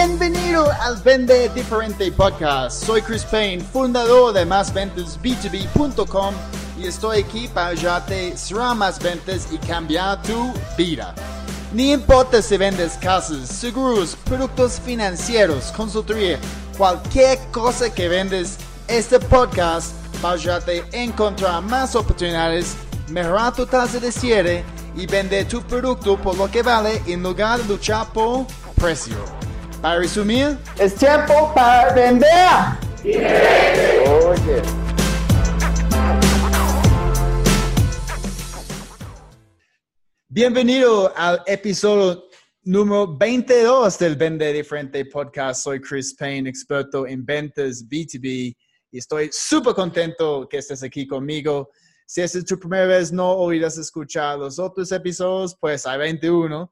Bienvenido al Vende Diferente Podcast. Soy Chris Payne, fundador de másventasb2b.com y estoy aquí para ayudarte a cerrar más ventas y cambiar tu vida. Ni importa si vendes casas, seguros, productos financieros, consultoría, cualquier cosa que vendes, este podcast va a ayudarte a encontrar más oportunidades, mejorar tu tasa de cierre y vender tu producto por lo que vale en lugar de luchar por precio. Para resumir, es tiempo para vender. Oye. Bienvenido al episodio número 22 del Vende Diferente Podcast. Soy Chris Payne, experto en ventas B2B y estoy súper contento que estés aquí conmigo. Si es tu primera vez, no oirás escuchar los otros episodios, pues hay 21.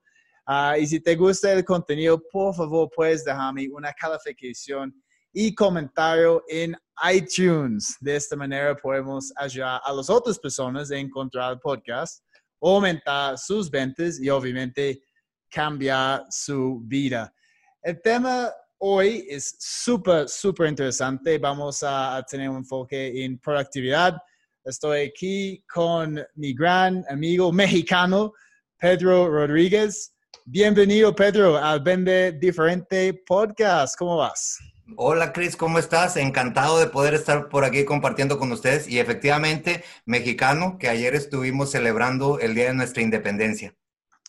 Ah, y si te gusta el contenido, por favor, puedes dejarme una calificación y comentario en iTunes. De esta manera podemos ayudar a las otras personas a encontrar el podcast, aumentar sus ventas y obviamente cambiar su vida. El tema hoy es súper, súper interesante. Vamos a, tener un enfoque en productividad. Estoy aquí con mi gran amigo mexicano, Pedro Rodríguez. Bienvenido, Pedro, al Vende Diferente Podcast. ¿Cómo vas? Hola, Cris, ¿cómo estás? Encantado de poder estar por aquí compartiendo con ustedes. Y efectivamente, mexicano, que ayer estuvimos celebrando el Día de nuestra Independencia.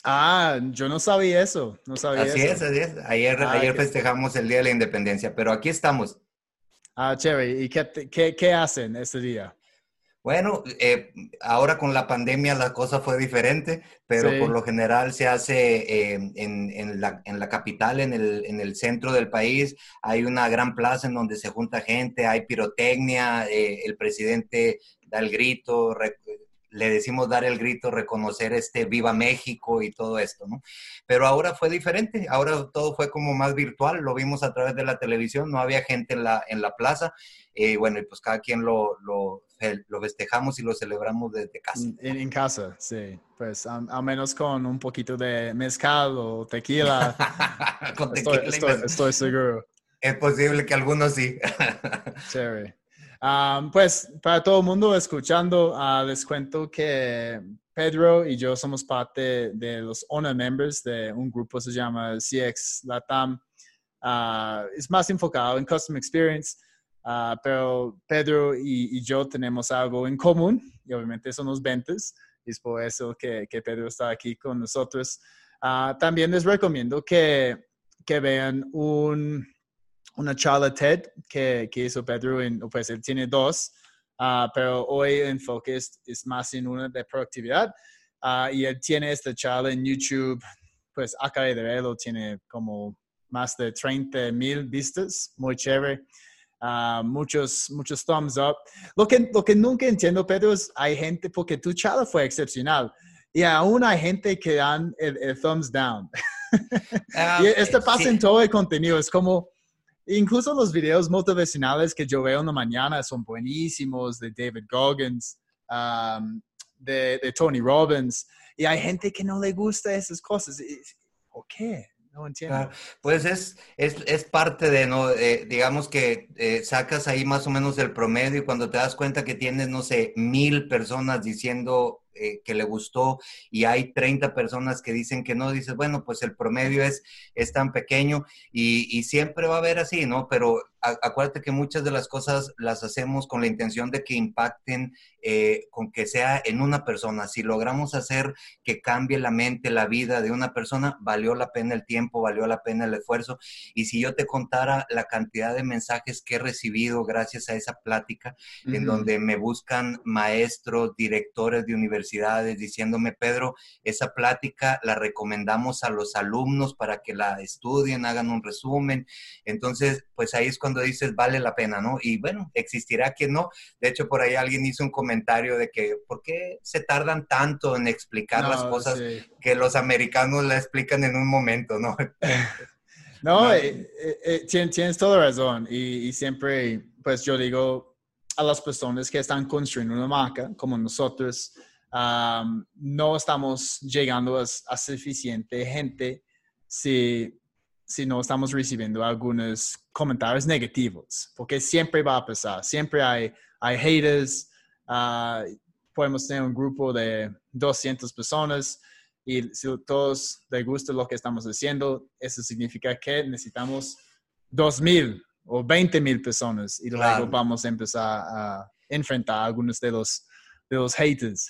Ah, yo no sabía eso. No sabía así es, así es. Ayer, ah, ayer festejamos el Día de la Independencia, pero aquí estamos. Ah, chévere. ¿Y qué, qué, qué hacen ese día? Bueno, eh, ahora con la pandemia la cosa fue diferente, pero por lo general se hace eh, en, la, capital, en el, centro del país. Hay una gran plaza en donde se junta gente, hay pirotecnia, eh, el presidente da el grito, le decimos dar el grito, reconocer este Viva México y todo esto, ¿no? Pero ahora fue diferente, ahora todo fue como más virtual, lo vimos a través de la televisión, no había gente en la, en la plaza, y bueno, pues cada quien lo, lo, lo festejamos y lo celebramos desde casa. En, casa, sí, pues al menos con un poquito de mezcal o tequila. con tequila estoy, estoy, seguro. Es posible que algunos sí. Chévere pues para todo el mundo escuchando, uh, les cuento que Pedro y yo somos parte de los owner members de un grupo que se llama CX Latam. Uh, es más enfocado en Custom Experience, uh, pero Pedro y, yo tenemos algo en común y obviamente son los ventas. Y es por eso que, que Pedro está aquí con nosotros. también les recomiendo que, que vean un, una charla TED que, que hizo Pedro, en, pues él tiene dos, ah, pero hoy el enfoque es, más en una de productividad y él tiene esta charla en YouTube, pues acá de verlo, tiene como más de 30 mil vistas, muy chévere. Ah, muchos, muchos thumbs up. Lo que, lo que nunca entiendo, Pedro, es hay gente, porque tu charla fue excepcional y aún hay gente que dan el, thumbs down. y esto pasa en todo el contenido, es como Incluso los videos motivacionales que yo veo en la mañana son buenísimos, de David Goggins, um, de, Tony Robbins, y hay gente que no le gusta esas cosas. ¿Por qué? Entiendo. pues es, es, parte de, ¿no? digamos que eh, sacas ahí más o menos el promedio y cuando te das cuenta que tienes, no sé, mil personas diciendo eh, que le gustó y hay 30 personas que dicen que no, dices, bueno, pues el promedio es, es tan pequeño y, y siempre va a haber así, ¿no? Pero acuérdate que muchas de las cosas las hacemos con la intención de que impacten, eh, con que sea en una persona. Si logramos hacer que cambie la mente, la vida de una persona, valió la pena el tiempo, valió la pena el esfuerzo. Y si yo te contara la cantidad de mensajes que he recibido gracias a esa plática, en donde me buscan maestros, directores de universidades, diciéndome, Pedro, esa plática la recomendamos a los alumnos para que la estudien, hagan un resumen. Entonces, pues ahí es cuando dices vale la pena, ¿no? Y bueno, existirá quien no. De hecho, por ahí alguien hizo un comentario de que, ¿por qué se tardan tanto en explicar las cosas que los americanos la explican en un momento, ¿no? no, eh, eh, eh, tienes, toda razón. Y, siempre, pues yo digo a las personas que están construyendo una marca, como nosotros, no estamos llegando a, a suficiente gente si si no estamos recibiendo algunos comentarios negativos, porque siempre va a pasar, siempre hay, hay haters, ah, podemos tener un grupo de 200 personas y si todos les gusta lo que estamos haciendo, eso significa que necesitamos 2.000 o 20.000 personas y luego vamos a empezar a enfrentar a algunos de los de los haters.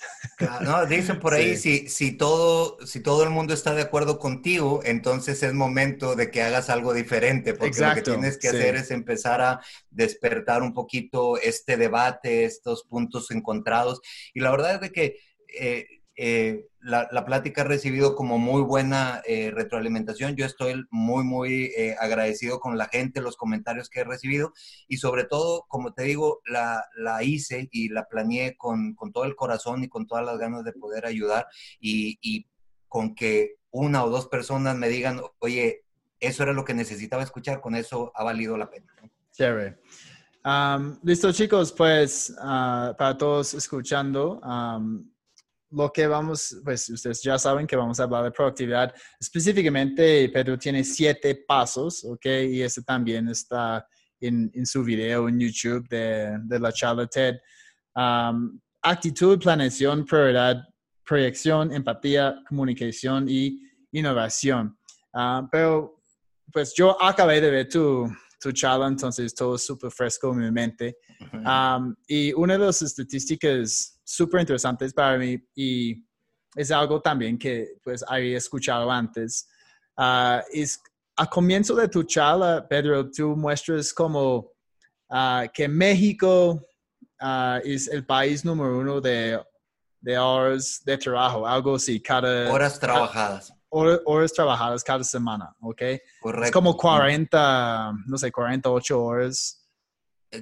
no, dicen por ahí, si, si, todo, si todo el mundo está de acuerdo contigo, entonces es momento de que hagas algo diferente, porque lo que tienes que hacer es empezar a despertar un poquito este debate, estos puntos encontrados. Y la verdad es de que eh, eh, la, plática ha recibido como muy buena eh, retroalimentación. Yo estoy muy, muy eh, agradecido con la gente, los comentarios que he recibido y sobre todo, como te digo, la, hice y la planeé con, todo el corazón y con todas las ganas de poder ayudar y, con que una o dos personas me digan, oye, eso era lo que necesitaba escuchar, con eso ha valido la pena. Chévere. Listo, chicos, pues ah, para todos escuchando, lo que vamos, pues ustedes ya saben que vamos a hablar de productividad. Específicamente, Pedro tiene siete pasos, ¿ok? Y ese también está en, en su video en YouTube de, de la charla TED. Um, actitud, planeación, prioridad, proyección, empatía, comunicación y innovación. Uh, pero, pues yo acabé de ver tu, tu charla, entonces todo súper fresco en mi mente. Um, y una de las estadísticas súper interesantes para mí y es algo también que pues había escuchado antes. Uh, es, a comienzo de tu charla, Pedro, tú muestras como uh, que México uh, es el país número uno de, de horas de trabajo, algo así, cada... Horas trabajadas. Horas, trabajadas cada semana, ¿ok? Correcto. Es como 40, no sé, 48 horas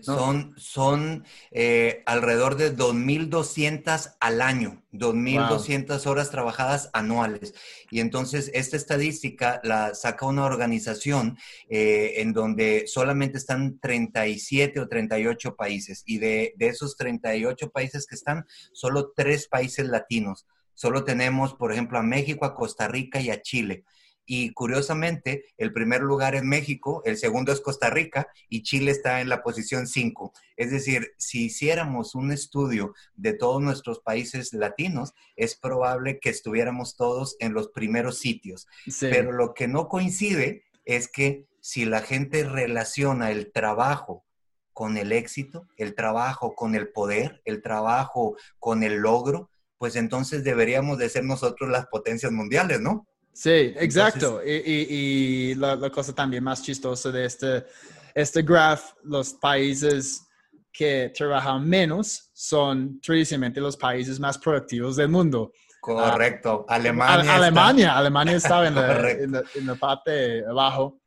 son, son eh, alrededor de 2.200 al año, 2.200 horas trabajadas anuales. Y entonces esta estadística la saca una organización eh, en donde solamente están 37 o 38 países. Y de, de esos 38 países que están, solo tres países latinos. Solo tenemos, por ejemplo, a México, a Costa Rica y a Chile. Y curiosamente, el primer lugar es México, el segundo es Costa Rica y Chile está en la posición 5. Es decir, si hiciéramos un estudio de todos nuestros países latinos, es probable que estuviéramos todos en los primeros sitios. Pero lo que no coincide es que si la gente relaciona el trabajo con el éxito, el trabajo con el poder, el trabajo con el logro, pues entonces deberíamos de ser nosotros las potencias mundiales, ¿no? Sí, exacto. y, la, cosa también más chistosa de este, este graph, los países que trabajan menos son tradicionalmente los países más productivos del mundo. Correcto. Alemania. Alemania, Alemania estaba en la, en, la, parte abajo.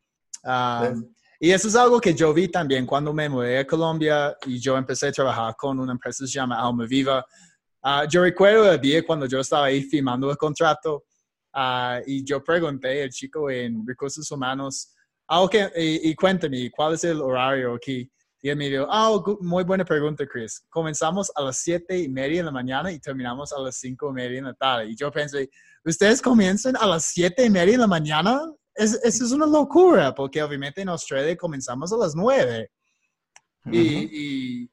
Um, y eso es algo que yo vi también cuando me mudé a Colombia y yo empecé a trabajar con una empresa que se llama Alma Viva. Uh, yo recuerdo el día cuando yo estaba ahí firmando el contrato Ah, y yo pregunté al chico en recursos humanos, ah, ok, y, cuéntame, ¿cuál es el horario aquí? Y él me dijo, ah, muy buena pregunta, Chris. Comenzamos a las siete y media en la mañana y terminamos a las cinco y media en la tarde. Y yo pensé, ¿ustedes comienzan a las siete y media en la mañana? Es, eso es una locura, porque obviamente en Australia comenzamos a las nueve. y,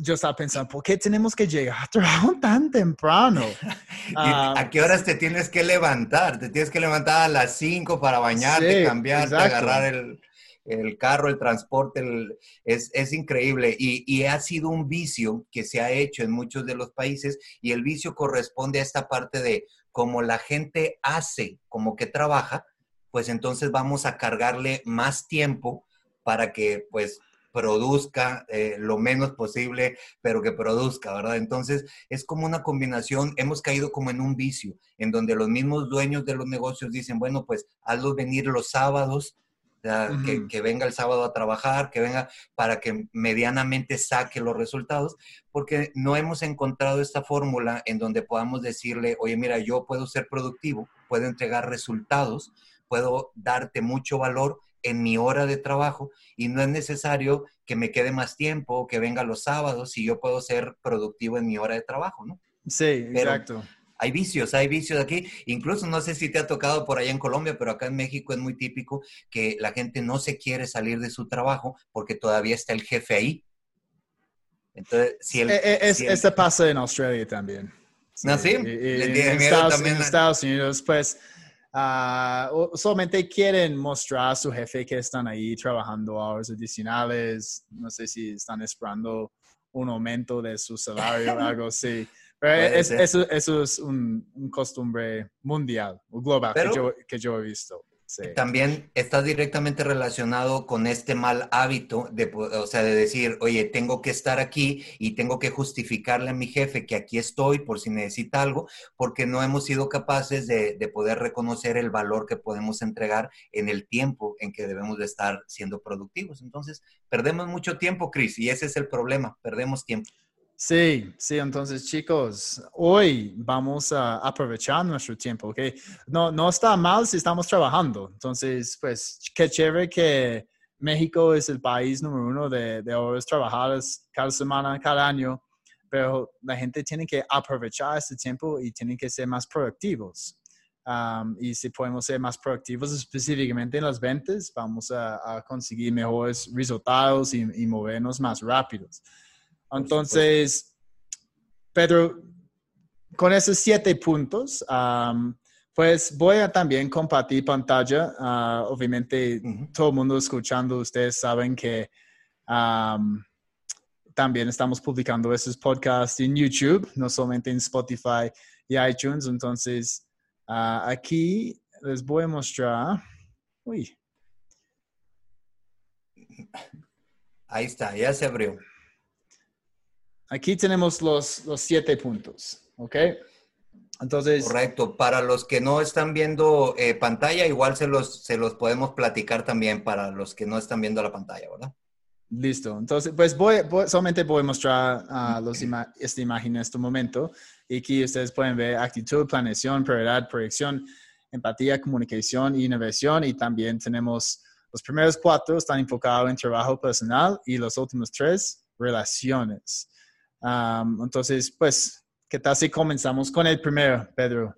yo estaba pensando, ¿por qué tenemos que llegar a trabajo tan temprano? ¿A ah, qué horas te tienes que levantar? Te tienes que levantar a las 5 para bañarte, cambiarte, agarrar el, el, carro, el transporte. es, es, increíble. Y, y, ha sido un vicio que se ha hecho en muchos de los países y el vicio corresponde a esta parte de como la gente hace, como que trabaja, pues entonces vamos a cargarle más tiempo para que pues produzca eh, lo menos posible, pero que produzca, ¿verdad? Entonces, es como una combinación, hemos caído como en un vicio, en donde los mismos dueños de los negocios dicen, bueno, pues hazlos venir los sábados, que, que, venga el sábado a trabajar, que venga para que medianamente saque los resultados, porque no hemos encontrado esta fórmula en donde podamos decirle, oye, mira, yo puedo ser productivo, puedo entregar resultados, puedo darte mucho valor en mi hora de trabajo y no es necesario que me quede más tiempo, que venga los sábados y yo puedo ser productivo en mi hora de trabajo, ¿no? Sí, exacto. hay vicios, hay vicios aquí. Incluso no sé si te ha tocado por allá en Colombia, pero acá en México es muy típico que la gente no se quiere salir de su trabajo porque todavía está el jefe ahí. Entonces, si el, eh, eh, Este pasa en Australia también. ¿No, sí? en, Estados, Unidos, pues, uh, solamente quieren mostrar a su jefe que están ahí trabajando horas adicionales. No sé si están esperando un aumento de su salario o algo así. Pero eso, eso, es un, costumbre mundial o global que, yo, que yo he visto. También está directamente relacionado con este mal hábito de, o sea, de decir, oye, tengo que estar aquí y tengo que justificarle a mi jefe que aquí estoy por si necesita algo, porque no hemos sido capaces de, de poder reconocer el valor que podemos entregar en el tiempo en que debemos de estar siendo productivos. Entonces, perdemos mucho tiempo, Chris, y ese es el problema, perdemos tiempo. Sí, sí, entonces chicos, hoy vamos a aprovechar nuestro tiempo, ¿ok? No, no está mal si estamos trabajando. Entonces, pues, qué chévere que México es el país número uno de, de horas trabajadas cada semana, cada año, pero la gente tiene que aprovechar ese tiempo y tienen que ser más productivos. Um, y si podemos ser más productivos específicamente en las ventas, vamos a, conseguir mejores resultados y, y movernos más rápidos. Entonces, Pedro, con esos siete puntos, pues voy a también compartir pantalla. Ah, obviamente, todo el mundo escuchando, ustedes saben que también estamos publicando esos podcasts en YouTube, no solamente en Spotify y iTunes. Entonces, ah, aquí les voy a mostrar. Uy. Ahí está, ya se abrió. Aquí tenemos los, los siete puntos, ¿ok? Entonces. Correcto. Para los que no están viendo eh, pantalla, igual se los, se los podemos platicar también para los que no están viendo la pantalla, ¿verdad? Listo. Entonces, pues voy, solamente voy a mostrar uh, los esta imagen en este momento. Y aquí ustedes pueden ver actitud, planeación, prioridad, proyección, empatía, comunicación y innovación. Y también tenemos los primeros cuatro están enfocados en trabajo personal y los últimos tres, relaciones entonces, pues, ¿qué tal si comenzamos con el primero, Pedro?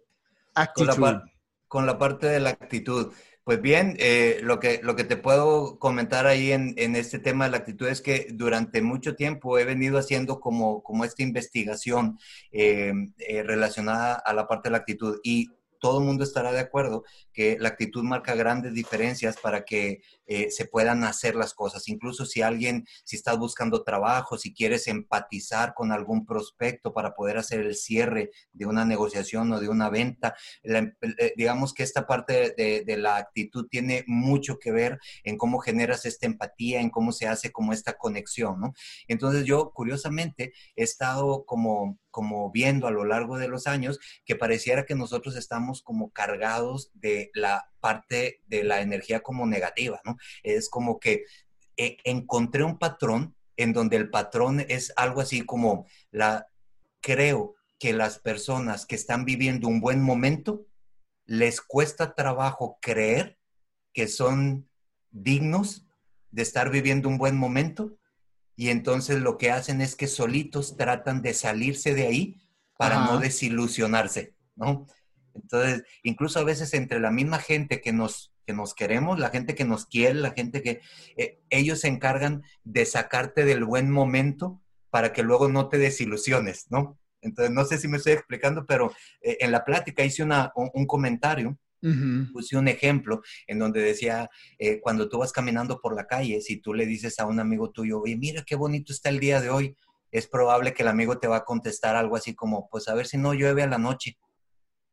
Actitud. Con la, parte de la actitud. Pues bien, eh, lo, que, lo que te puedo comentar ahí en, en, este tema de la actitud es que durante mucho tiempo he venido haciendo como, como esta investigación eh, eh, relacionada a la parte de la actitud y todo el mundo estará de acuerdo que la actitud marca grandes diferencias para que eh, se puedan hacer las cosas. Incluso si alguien, si estás buscando trabajo, si quieres empatizar con algún prospecto para poder hacer el cierre de una negociación o de una venta, eh, digamos que esta parte de, de, la actitud tiene mucho que ver en cómo generas esta empatía, en cómo se hace como esta conexión, ¿no? Entonces yo, curiosamente, he estado como como viendo a lo largo de los años que pareciera que nosotros estamos como cargados de la parte de la energía como negativa, ¿no? Es como que eh, encontré un patrón en donde el patrón es algo así como la, creo que las personas que están viviendo un buen momento, les cuesta trabajo creer que son dignos de estar viviendo un buen momento y entonces lo que hacen es que solitos tratan de salirse de ahí para no desilusionarse, ¿no? Entonces, incluso a veces entre la misma gente que nos, que nos queremos, la gente que nos quiere, la gente que eh, ellos se encargan de sacarte del buen momento para que luego no te desilusiones, ¿no? Entonces, no sé si me estoy explicando, pero eh, en la plática hice una, un, comentario, puse un ejemplo en donde decía, eh, cuando tú vas caminando por la calle, si tú le dices a un amigo tuyo, oye, mira qué bonito está el día de hoy, es probable que el amigo te va a contestar algo así como, pues a ver si no llueve a la noche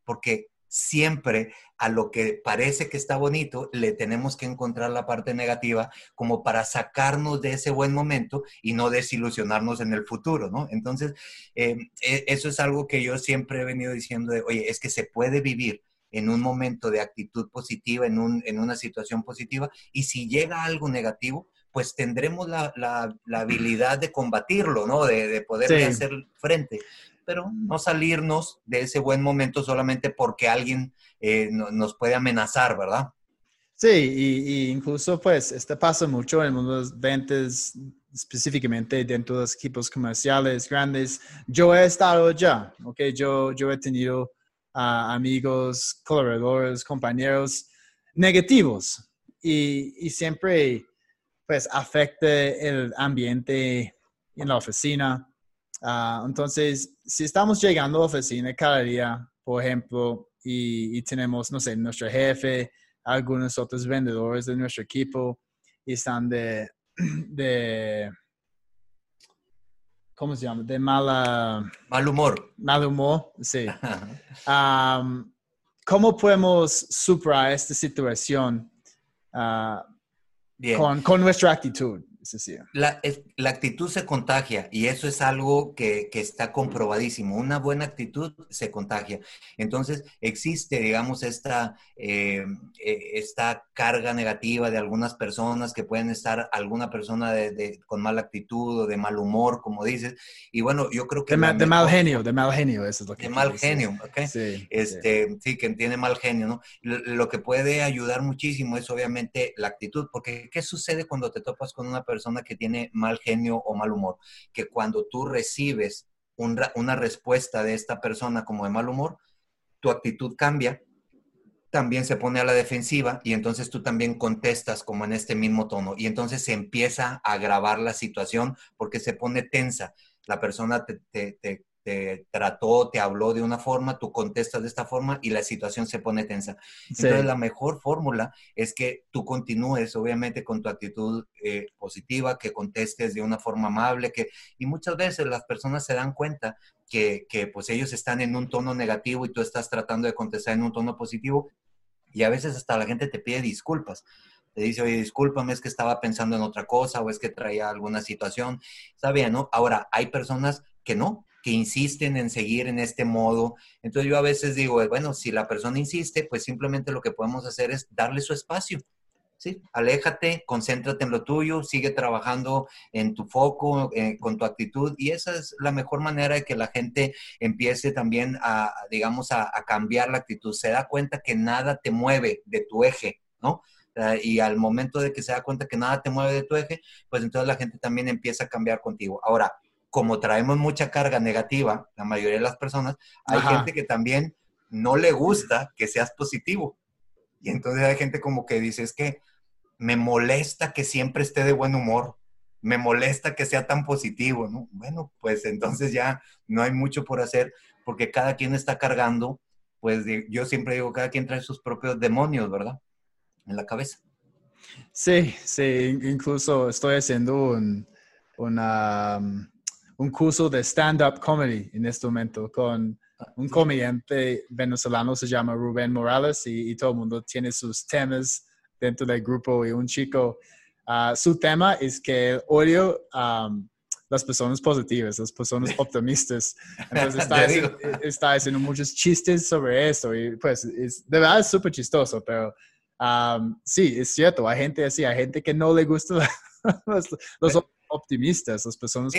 porque siempre a lo que parece que está bonito le tenemos que encontrar la parte negativa como para sacarnos de ese buen momento y no desilusionarnos en el futuro, ¿no? Entonces, eh, e, eso es algo que yo siempre he venido diciendo oye, es que se puede vivir en un momento de actitud positiva, en, un, en una situación positiva, y si llega algo negativo, pues tendremos la, habilidad de combatirlo, ¿no? De, de poder hacer frente pero no salirnos de ese buen momento solamente porque alguien eh, nos puede amenazar, ¿verdad? Sí, y, incluso pues este pasa mucho en las ventas, específicamente dentro de los equipos comerciales grandes. Yo he estado ya, ¿ok? Yo, yo he tenido amigos, colaboradores, compañeros negativos y, siempre pues afecta el ambiente en la oficina. Ah, entonces, si estamos llegando a la oficina cada día, por ejemplo, y, tenemos, no sé, nuestro jefe, algunos otros vendedores de nuestro equipo y están de ¿cómo se llama? De mala... Mal humor. Mal humor, sí. ¿Cómo podemos superar esta situación ah, con, con, nuestra actitud? La, la, actitud se contagia y eso es algo que, que, está comprobadísimo. Una buena actitud se contagia. Entonces, existe, digamos, esta, eh, eh, esta carga negativa de algunas personas que pueden estar, alguna persona de, con mala actitud o de mal humor, como dices. Y bueno, yo creo que... De, de mal genio, de mal genio, eso es lo que... De mal genio, ¿ok? Sí, este, sí. que tiene mal genio, ¿no? Lo, lo que puede ayudar muchísimo es obviamente la actitud, porque ¿qué sucede cuando te topas con una persona que tiene mal genio o mal humor, que cuando tú recibes una respuesta de esta persona como de mal humor, tu actitud cambia, también se pone a la defensiva y entonces tú también contestas como en este mismo tono y entonces se empieza a agravar la situación porque se pone tensa. La persona te trató, te habló de una forma, tú contestas de esta forma y la situación se pone tensa. Entonces, la mejor fórmula es que tú continúes, obviamente, con tu actitud eh, positiva, que contestes de una forma amable, que, y muchas veces las personas se dan cuenta que, que, pues ellos están en un tono negativo y tú estás tratando de contestar en un tono positivo y a veces hasta la gente te pide disculpas te dice, oye, discúlpame, es que estaba pensando en otra cosa o es que traía alguna situación. Está bien, ¿no? Ahora, hay personas que no, que insisten en seguir en este modo. Entonces yo a veces digo, bueno, si la persona insiste, pues simplemente lo que podemos hacer es darle su espacio. ¿sí? Aléjate, concéntrate en lo tuyo, sigue trabajando en tu foco, eh, con tu actitud y esa es la mejor manera de que la gente empiece también a, digamos, a, a cambiar la actitud. Se da cuenta que nada te mueve de tu eje, ¿no? y al momento de que se da cuenta que nada te mueve de tu eje, pues entonces la gente también empieza a cambiar contigo. Ahora, como traemos mucha carga negativa, la mayoría de las personas, hay gente que también no le gusta que seas positivo. Y entonces hay gente como que dice, es que me molesta que siempre esté de buen humor, me molesta que sea tan positivo, ¿no? Bueno, pues entonces ya no hay mucho por hacer porque cada quien está cargando, pues yo siempre digo, cada quien trae sus propios demonios, ¿verdad? En la cabeza. Sí, sí, incluso estoy haciendo un, una, un curso de stand-up comedy en este momento con un comediante venezolano, se llama Rubén Morales, y, todo el mundo tiene sus temas dentro del grupo. Y un chico, ah, su tema es que odio a las personas positivas, las personas optimistas. Entonces está, haciendo, muchos chistes sobre eso y pues es, de verdad es súper chistoso, pero sí, es cierto, hay gente así, hay gente que no le gusta los, los optimistas, las personas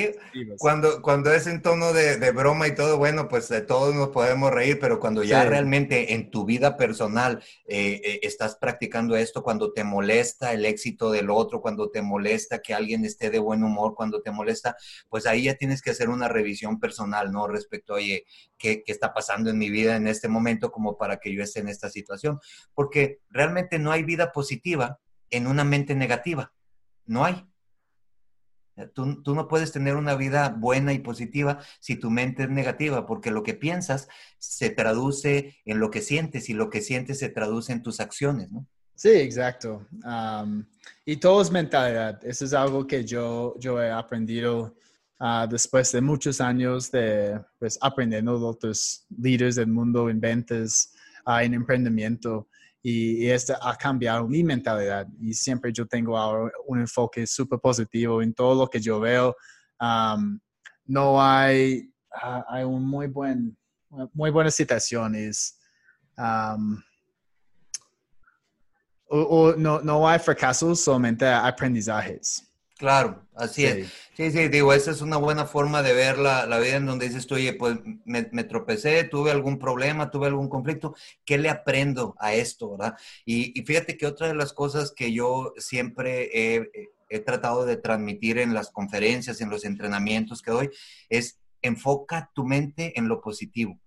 Cuando, cuando es en tono de, broma y todo, bueno, pues de todos nos podemos reír, pero cuando ya realmente en tu vida personal eh, eh, estás practicando esto, cuando te molesta el éxito del otro, cuando te molesta que alguien esté de buen humor, cuando te molesta, pues ahí ya tienes que hacer una revisión personal, ¿no? Respecto, oye, ¿qué, qué está pasando en mi vida en este momento como para que yo esté en esta situación? Porque realmente no hay vida positiva en una mente negativa. No hay. Tú, tú, no puedes tener una vida buena y positiva si tu mente es negativa, porque lo que piensas se traduce en lo que sientes y lo que sientes se traduce en tus acciones, ¿no? Sí, exacto. y todo es mentalidad. Eso es algo que yo, yo he aprendido uh, después de muchos años de pues, aprendiendo de otros líderes del mundo en ventas, uh, en emprendimiento y, y este ha cambiado mi mentalidad y siempre yo tengo ahora un enfoque súper positivo en todo lo que yo veo. no hay, ah, hay un muy buen, muy buenas citaciones. o, no, no hay fracasos, solamente aprendizajes. Claro, así es. Sí, sí, digo, esa es una buena forma de ver la, vida en donde dices tú, oye, pues me, tropecé, tuve algún problema, tuve algún conflicto, ¿qué le aprendo a esto, verdad? Y, fíjate que otra de las cosas que yo siempre he, tratado de transmitir en las conferencias, en los entrenamientos que doy, es enfoca tu mente en lo positivo.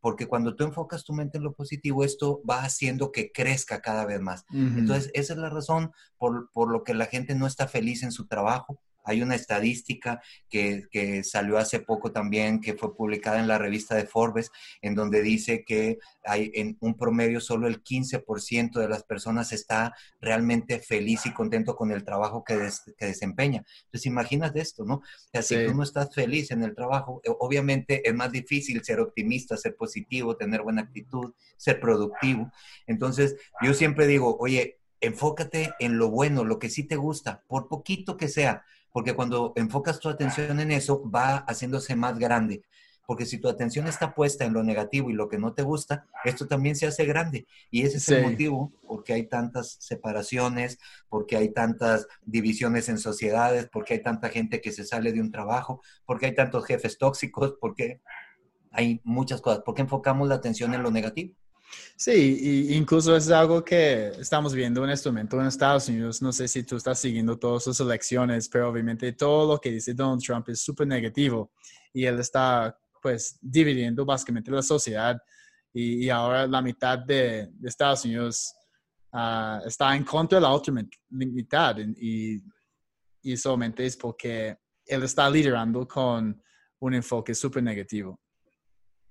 Porque cuando tú enfocas tu mente en lo positivo, esto va haciendo que crezca cada vez más. Entonces, esa es la razón por, por lo que la gente no está feliz en su trabajo, hay una estadística que, salió hace poco también, que fue publicada en la revista de Forbes, en donde dice que hay en un promedio solo el 15% de las personas está realmente feliz y contento con el trabajo que, desempeña. Entonces, imagínate esto, ¿no? O sea, si tú no estás feliz en el trabajo, eh, obviamente es más difícil ser optimista, ser positivo, tener buena actitud, ser productivo. Entonces, yo siempre digo, oye, enfócate en lo bueno, lo que sí te gusta, por poquito que sea porque cuando enfocas tu atención en eso, va haciéndose más grande. Porque si tu atención está puesta en lo negativo y lo que no te gusta, esto también se hace grande. Y ese es el motivo porque hay tantas separaciones, porque hay tantas divisiones en sociedades, porque hay tanta gente que se sale de un trabajo, porque hay tantos jefes tóxicos, porque hay muchas cosas. Porque enfocamos la atención en lo negativo. Sí, y incluso es algo que estamos viendo en este momento en Estados Unidos. No sé si tú estás siguiendo todas sus elecciones, pero obviamente todo lo que dice Donald Trump es súper negativo y él está pues dividiendo básicamente la sociedad y, ahora la mitad de, Estados Unidos ah, está en contra de la otra mitad y, y solamente es porque él está liderando con un enfoque súper negativo.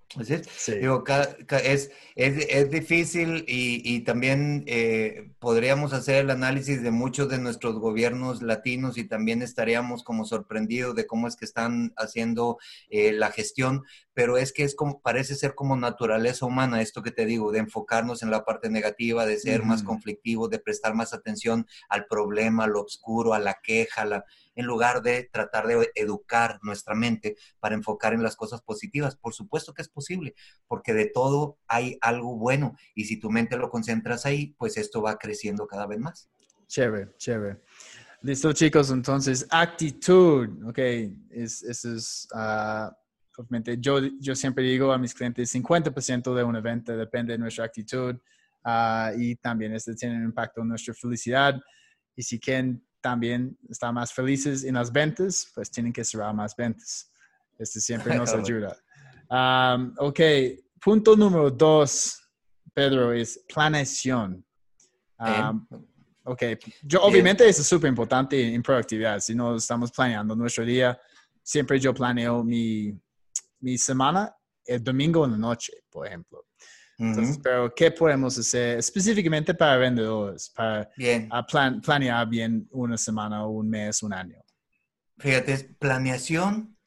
Sí. Digo, es, es, difícil y, también eh, podríamos hacer el análisis de muchos de nuestros gobiernos latinos y también estaríamos como sorprendidos de cómo es que están haciendo eh, la gestión, pero es que es como, parece ser como naturaleza humana esto que te digo, de enfocarnos en la parte negativa, de ser más conflictivos, de prestar más atención al problema, a lo oscuro, a la queja, la, en lugar de tratar de educar nuestra mente para enfocar en las cosas positivas. Por supuesto que es posible, porque de todo hay algo bueno y si tu mente lo concentras ahí, pues esto va creciendo cada vez más. Chévere, chévere. Listo, chicos. Entonces, actitud, ok, es, eso es, uh, yo, yo siempre digo a mis clientes, 50% de un evento depende de nuestra actitud uh, y también este tiene un impacto en nuestra felicidad. Y si quieren también estar más felices en las ventas, pues tienen que cerrar más ventas. Este siempre nos ayuda. Um, ok, punto número dos, Pedro, es planeación. Um, ok, yo obviamente eso es súper importante en productividad. Si no estamos planeando nuestro día, siempre yo planeo mi, mi semana el domingo en la noche, por ejemplo. Entonces, pero ¿qué podemos hacer específicamente para vendedores, para planear bien una semana, un mes, un año? Fíjate, planeación,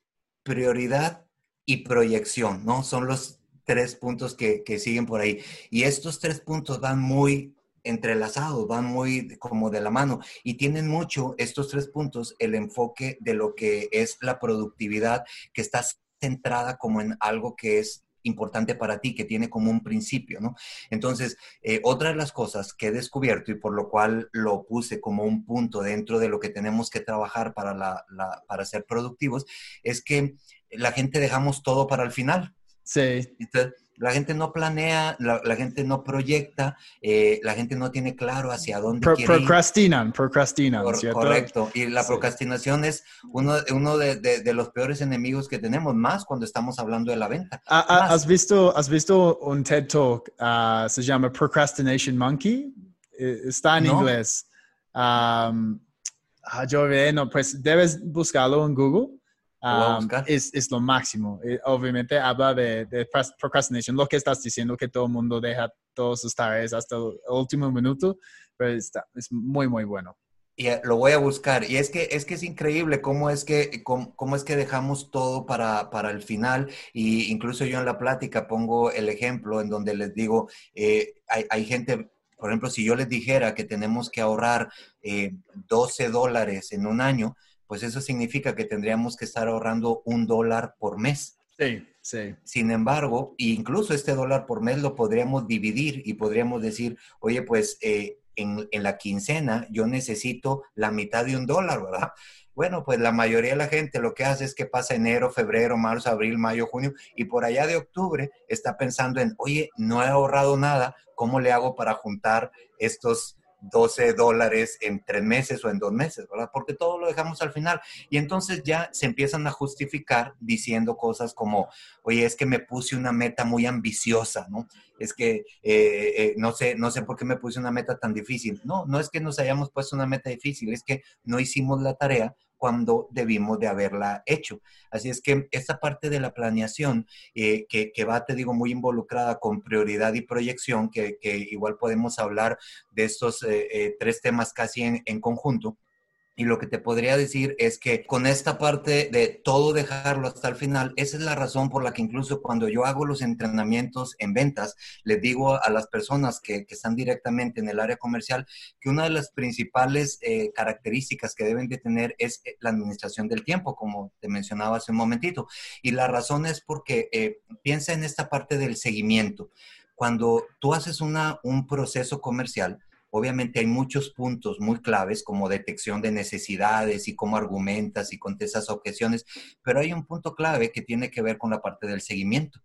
prioridad y proyección, ¿no? Son los tres puntos que, que siguen por ahí. Y estos tres puntos van muy entrelazados, van muy como de la mano y tienen mucho estos tres puntos el enfoque de lo que es la productividad que está centrada como en algo que es importante para ti, que tiene como un principio, ¿no? Entonces, eh, otra de las cosas que he descubierto y por lo cual lo puse como un punto dentro de lo que tenemos que trabajar para, la, para ser productivos, es que la gente dejamos todo para el final. Sí. Entonces, la gente no planea, la, gente no proyecta, eh, la gente no tiene claro hacia dónde quiere procrastinan, procrastinan, Correcto. Y la procrastinación es uno, uno de, los peores enemigos que tenemos, más cuando estamos hablando de la venta. Ah, ah, ¿Has, visto, ¿Has visto un TED Talk? Ah, se llama Procrastination Monkey. Eh, está en inglés. yo no, pues debes buscarlo en Google es, es, lo máximo. Eh, obviamente habla de, de, procrastination, lo que estás diciendo que todo el mundo deja todas sus tareas hasta el último minuto, pero está, es muy, muy bueno. Y eh, lo voy a buscar. Y es que es, que es increíble cómo es que, cómo, cómo es que dejamos todo para, para, el final. Y incluso yo en la plática pongo el ejemplo en donde les digo, eh, hay, hay gente por ejemplo, si yo les dijera que tenemos que ahorrar 12 dólares en un año, pues eso significa que tendríamos que estar ahorrando un dólar por mes. Sí, sí. Sin embargo, incluso este dólar por mes lo podríamos dividir y podríamos decir, oye, pues eh, en, en, la quincena yo necesito la mitad de un dólar, ¿verdad? Bueno, pues la mayoría de la gente lo que hace es que pasa enero, febrero, marzo, abril, mayo, junio y por allá de octubre está pensando en, oye, no he ahorrado nada, ¿cómo le hago para juntar estos 12 dólares en tres meses o en dos meses, ¿verdad? Porque todo lo dejamos al final. Y entonces ya se empiezan a justificar diciendo cosas como, oye, es que me puse una meta muy ambiciosa, ¿no? Es que eh, eh, no, sé, no sé por qué me puse una meta tan difícil. No, no es que nos hayamos puesto una meta difícil, es que no hicimos la tarea cuando debimos de haberla hecho. Así es que esta parte de la planeación, eh, que, va, te digo, muy involucrada con prioridad y proyección, que, igual podemos hablar de estos eh, eh, tres temas casi en conjunto, y lo que te podría decir es que con esta parte de todo dejarlo hasta el final, esa es la razón por la que incluso cuando yo hago los entrenamientos en ventas, les digo a las personas que, están directamente en el área comercial que una de las principales eh, características que deben de tener es eh, la administración del tiempo, como te mencionaba hace un momentito. Y la razón es porque eh, piensa en esta parte del seguimiento. Cuando tú haces una, un proceso comercial, Obviamente hay muchos puntos muy claves como detección de necesidades y cómo argumentas y contestas objeciones, pero hay un punto clave que tiene que ver con la parte del seguimiento.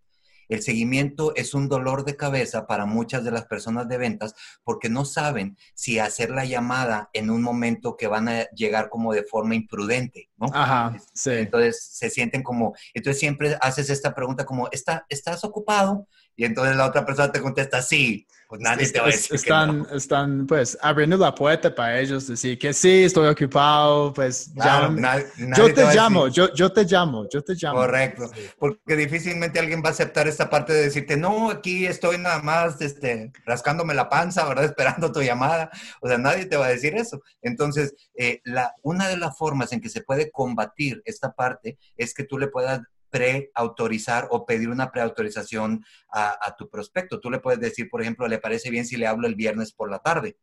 El seguimiento es un dolor de cabeza para muchas de las personas de ventas porque no saben si hacer la llamada en un momento que van a llegar como de forma imprudente, ¿no? Ajá, sí. Entonces se sienten como, entonces siempre haces esta pregunta como, ¿Está, ¿estás ocupado? Y entonces la otra persona te contesta, sí, pues nadie te va a decir están, que no. Están, pues, abriendo la puerta para ellos, decir que sí, estoy ocupado, pues, yo te llamo, yo, yo te llamo, yo te llamo. Correcto, porque difícilmente alguien va a aceptar esta parte de decirte, no, aquí estoy nada más, este, rascándome la panza, ¿verdad? Esperando tu llamada. O sea, nadie te va a decir eso. Entonces, eh, la, una de las formas en que se puede combatir esta parte es que tú le puedas preautorizar o pedir una preautorización a, tu prospecto. Tú le puedes decir, por ejemplo, le parece bien si le hablo el viernes por la tarde.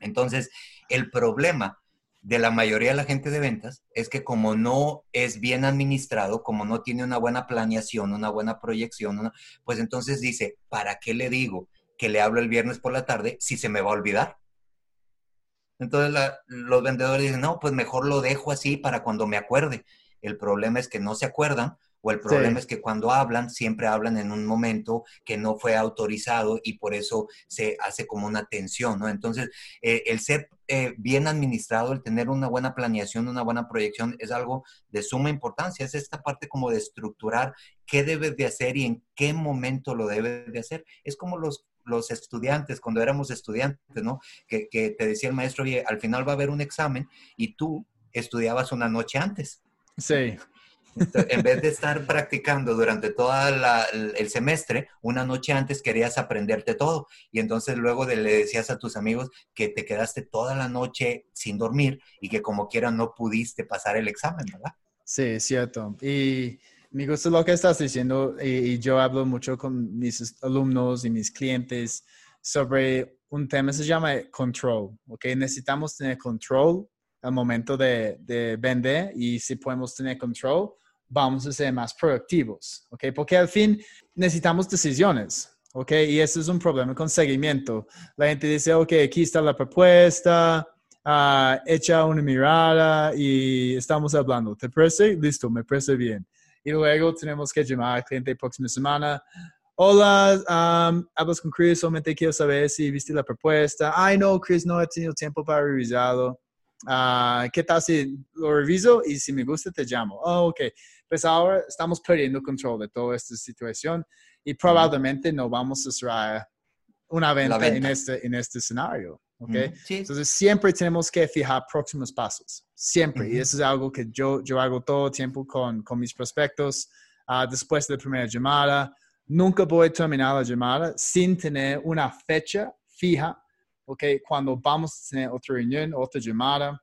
Entonces, el problema de la mayoría de la gente de ventas es que como no es bien administrado, como no tiene una buena planeación, una buena proyección, pues entonces dice, ¿para qué le digo que le hablo el viernes por la tarde si se me va a olvidar? Entonces los vendedores dicen, no, pues mejor lo dejo así para cuando me acuerde. El problema es que no se acuerdan o el problema es que cuando hablan, siempre hablan en un momento que no fue autorizado y por eso se hace como una tensión, ¿no? Entonces, eh, el ser eh, bien administrado, el tener una buena planeación, una buena proyección, es algo de suma importancia. Es esta parte como de estructurar qué debes de hacer y en qué momento lo debes de hacer. Es como los los estudiantes, cuando éramos estudiantes, ¿no? Que, que te decía el maestro, oye, al final va a haber un examen y tú estudiabas una noche antes. Sí en vez de estar practicando durante todo el semestre, una noche antes querías aprenderte todo y entonces luego le decías a tus amigos que te quedaste toda la noche sin dormir y que como quiera no pudiste pasar el examen, ¿verdad? Sí, cierto. Y me gusta lo que estás diciendo y, yo hablo mucho con mis alumnos y mis clientes sobre un tema que se llama control, ¿ok? Necesitamos tener control al momento de, de, vender y si podemos tener control, vamos a ser más productivos, ¿ok? Porque al fin necesitamos decisiones, ¿ok? Y ese es un problema con seguimiento. La gente dice, ok, aquí está la propuesta, uh, echa una mirada y estamos hablando. ¿Te parece? Listo, me parece bien. Y luego tenemos que llamar al cliente próxima semana. Hola, um, hablas con Chris, solamente quiero saber si viste la propuesta. Ay, no, Chris, no he tenido tiempo para revisarlo. Uh, ¿Qué tal si lo reviso y si me gusta te llamo? Oh, ok pues ahora estamos perdiendo control de toda esta situación y probablemente no vamos a cerrar una venta, En, este, en este escenario. ¿okay? Entonces, siempre tenemos que fijar próximos pasos, siempre. Y eso es algo que yo, yo hago todo el tiempo con, con mis prospectos. Uh, después de la primera llamada, nunca voy a terminar la llamada sin tener una fecha fija, ¿ok? Cuando vamos a tener otra reunión, otra llamada.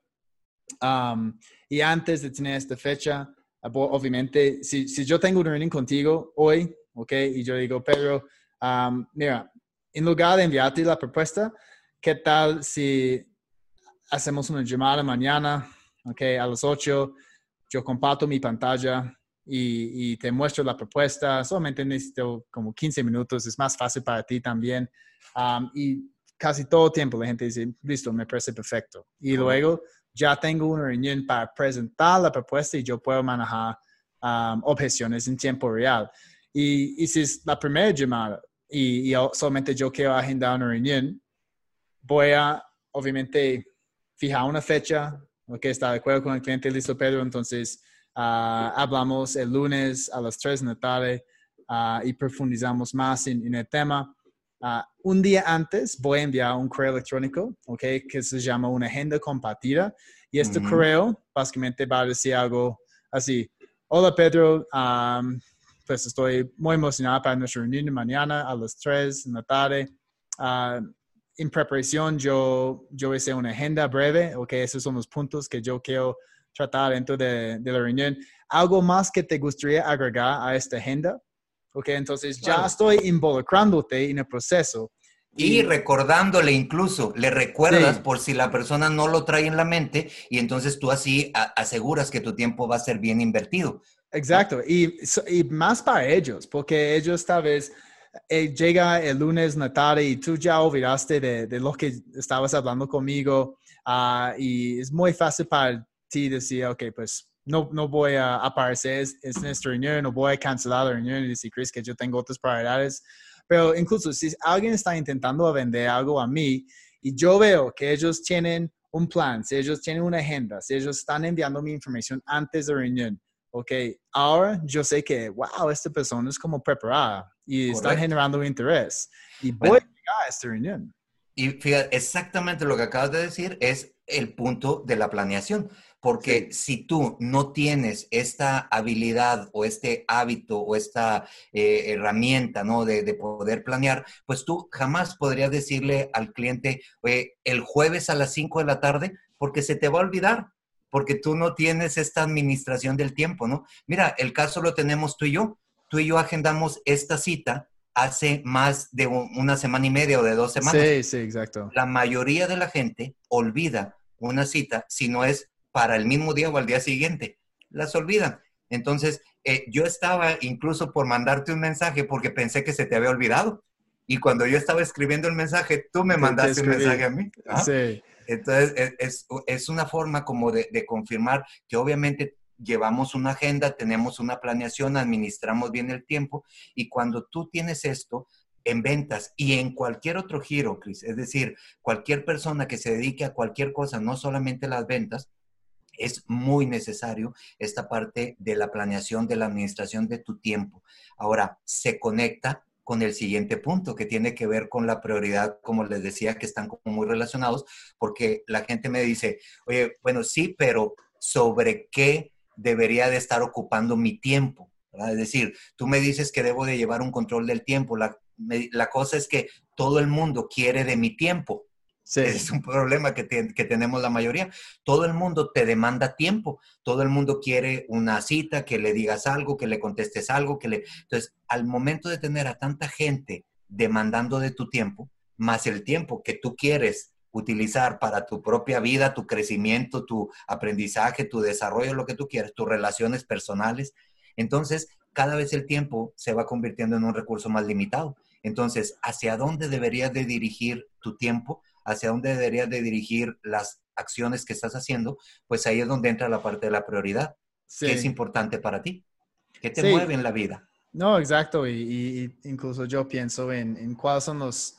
Um, y antes de tener esta fecha, Ah, obviamente, si, si yo tengo una reunión contigo hoy, ¿ok? Y yo digo, Pedro, mira, en lugar de enviarte la propuesta, ¿qué tal si hacemos una llamada mañana, ¿ok? A las 8, yo comparto mi pantalla y, y, te muestro la propuesta. Solamente necesito como 15 minutos, es más fácil para ti también. y casi todo el tiempo la gente dice, listo, me parece perfecto. Y luego ya tengo una reunión para presentar la propuesta y yo puedo manejar um, objeciones en tiempo real. Y, y, si es la primera llamada y, solamente yo quiero agendar una reunión, voy a obviamente, fija una fecha, ok, está de acuerdo con el cliente, listo, Pedro, entonces ah, hablamos el lunes a las 3 de la tarde ah, y profundizamos más en, el tema. Ah, un día antes voy a enviar un correo electrónico, ok, que se llama una agenda compartida. Y este correo básicamente va a decir algo así. Hola Pedro, pues estoy muy emocionado para nuestra reunión mañana a las 3 de la tarde en preparación yo, yo hice una agenda breve, ok, esos son los puntos que yo quiero tratar dentro de, la reunión. ¿Algo más que te gustaría agregar a esta agenda? Ok, entonces ya estoy involucrándote en el proceso. Y, recordándole incluso, le recuerdas por si la persona no lo trae en la mente y entonces tú así aseguras que tu tiempo va a ser bien invertido. Exacto, y, y más para ellos, porque ellos tal vez eh, llega el lunes en la tarde y tú ya olvidaste de, lo que estabas hablando conmigo uh, y es muy fácil para ti decir, ok, pues no, no voy a aparecer en esta reunión, no voy a cancelar la reunión y decir, Chris, que yo tengo otras prioridades. Pero incluso si alguien está intentando vender algo a mí y yo veo que ellos tienen un plan, si ellos tienen una agenda, si ellos están enviando mi información antes de la reunión, ok, ahora yo sé que, wow, esta persona es como preparada y está generando interés. Y voy a llegar a esta reunión. Y fíjate, exactamente lo que acabas de decir es el punto de la planeación. Porque si tú no tienes esta habilidad o este hábito o esta eh, herramienta, ¿no? De, de, poder planear, pues tú jamás podrías decirle al cliente, oye, el jueves a las 5 de la tarde, porque se te va a olvidar porque tú no tienes esta administración del tiempo, ¿no? Mira, el caso lo tenemos tú y yo. Tú y yo agendamos esta cita hace más de una semana y media o de dos semanas. Sí, sí, exacto. La mayoría de la gente olvida una cita si no es para el mismo día o al día siguiente. Las olvidan. Entonces, eh, yo estaba incluso por mandarte un mensaje porque pensé que se te había olvidado. Y cuando yo estaba escribiendo el mensaje, tú me mandaste un mensaje a mí. ¿ah? Sí. Entonces, es, es, una forma como de, de, confirmar que obviamente llevamos una agenda, tenemos una planeación, administramos bien el tiempo y cuando tú tienes esto en ventas y en cualquier otro giro, Chris, es decir, cualquier persona que se dedique a cualquier cosa, no solamente las ventas, es muy necesario esta parte de la planeación, de la administración de tu tiempo. Ahora, se conecta con el siguiente punto que tiene que ver con la prioridad, como les decía, que están como muy relacionados, porque la gente me dice, oye, bueno, sí, pero ¿sobre qué debería de estar ocupando mi tiempo? Es decir, tú me dices que debo de llevar un control del tiempo. La, la cosa es que todo el mundo quiere de mi tiempo. Es un problema que, que, tenemos la mayoría. Todo el mundo te demanda tiempo. Todo el mundo quiere una cita, que le digas algo, que le contestes algo, que le... Entonces, al momento de tener a tanta gente demandando de tu tiempo, más el tiempo que tú quieres utilizar para tu propia vida, tu crecimiento, tu aprendizaje, tu desarrollo, lo que tú quieres, tus relaciones personales, entonces cada vez el tiempo se va convirtiendo en un recurso más limitado. Entonces, ¿hacia dónde deberías de dirigir tu tiempo? hacia dónde deberías de dirigir las acciones que estás haciendo, pues ahí es donde entra la parte de la prioridad. ¿Qué es importante para ti? ¿Qué te mueve en la vida? No, exacto. Y, incluso yo pienso en, cuáles son los,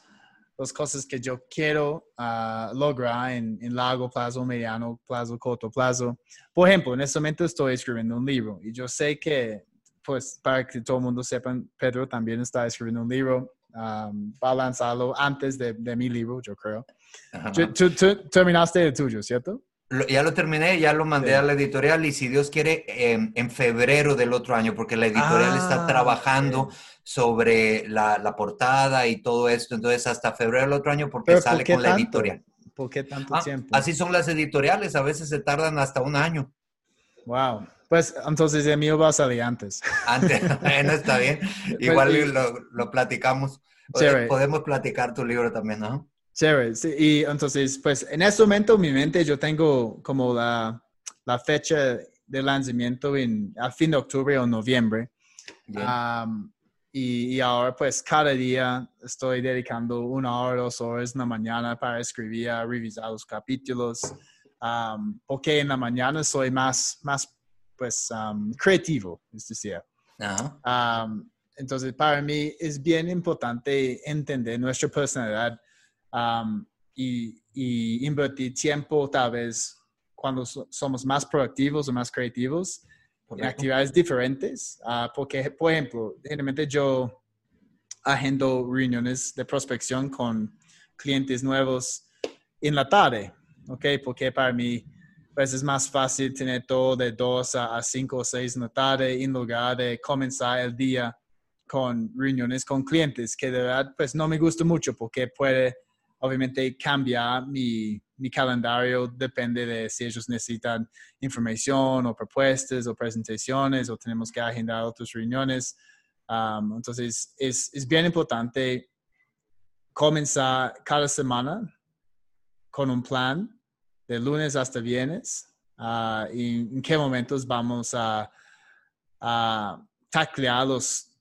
las cosas que yo quiero ah, lograr en, largo plazo, mediano plazo, corto plazo. Por ejemplo, en este momento estoy escribiendo un libro y yo sé que, pues, para que todo el mundo sepa, Pedro también está escribiendo un libro um, va a lanzarlo antes de, de, mi libro, yo creo. ¿Tú, terminaste el tuyo, ¿cierto? ya lo terminé, ya lo mandé a la editorial y si Dios quiere, en febrero del otro año, porque la editorial está ah, trabajando sobre la, la, portada y todo esto, entonces hasta febrero del otro año porque sale con la editorial. ¿Por qué tanto ah, tiempo? Así son las editoriales, a veces se tardan hasta un año. Wow. Pues entonces el mío va a salir antes. Antes, bueno, está bien. Pues, Igual lo, lo, platicamos. Podemos platicar tu libro también, ¿no? Chévere. Sí, y entonces, pues en este momento en mi mente yo tengo como la, la fecha de lanzamiento en, a fin de octubre o noviembre. Y, y, ahora pues cada día estoy dedicando una hora, dos horas en la mañana para escribir, revisar los capítulos. porque en la mañana soy más, más pues, creativo, es decir. entonces, para mí es bien importante entender nuestra personalidad y, y invertir tiempo tal vez cuando somos más proactivos o más creativos en actividades diferentes. Ah, porque, por ejemplo, generalmente yo agendo reuniones de prospección con clientes nuevos en la tarde, ¿ok? Porque para mí pues es más fácil tener todo de 2 a 5 o 6 en la tarde en lugar de comenzar el día con reuniones con clientes, que de verdad pues no me gusta mucho porque puede obviamente cambiar mi, mi calendario, depende de si ellos necesitan información o propuestas o presentaciones o tenemos que agendar otras reuniones. Um, entonces es, es bien importante comenzar cada semana con un plan de lunes hasta viernes uh, y en qué momentos vamos a, a taclear los,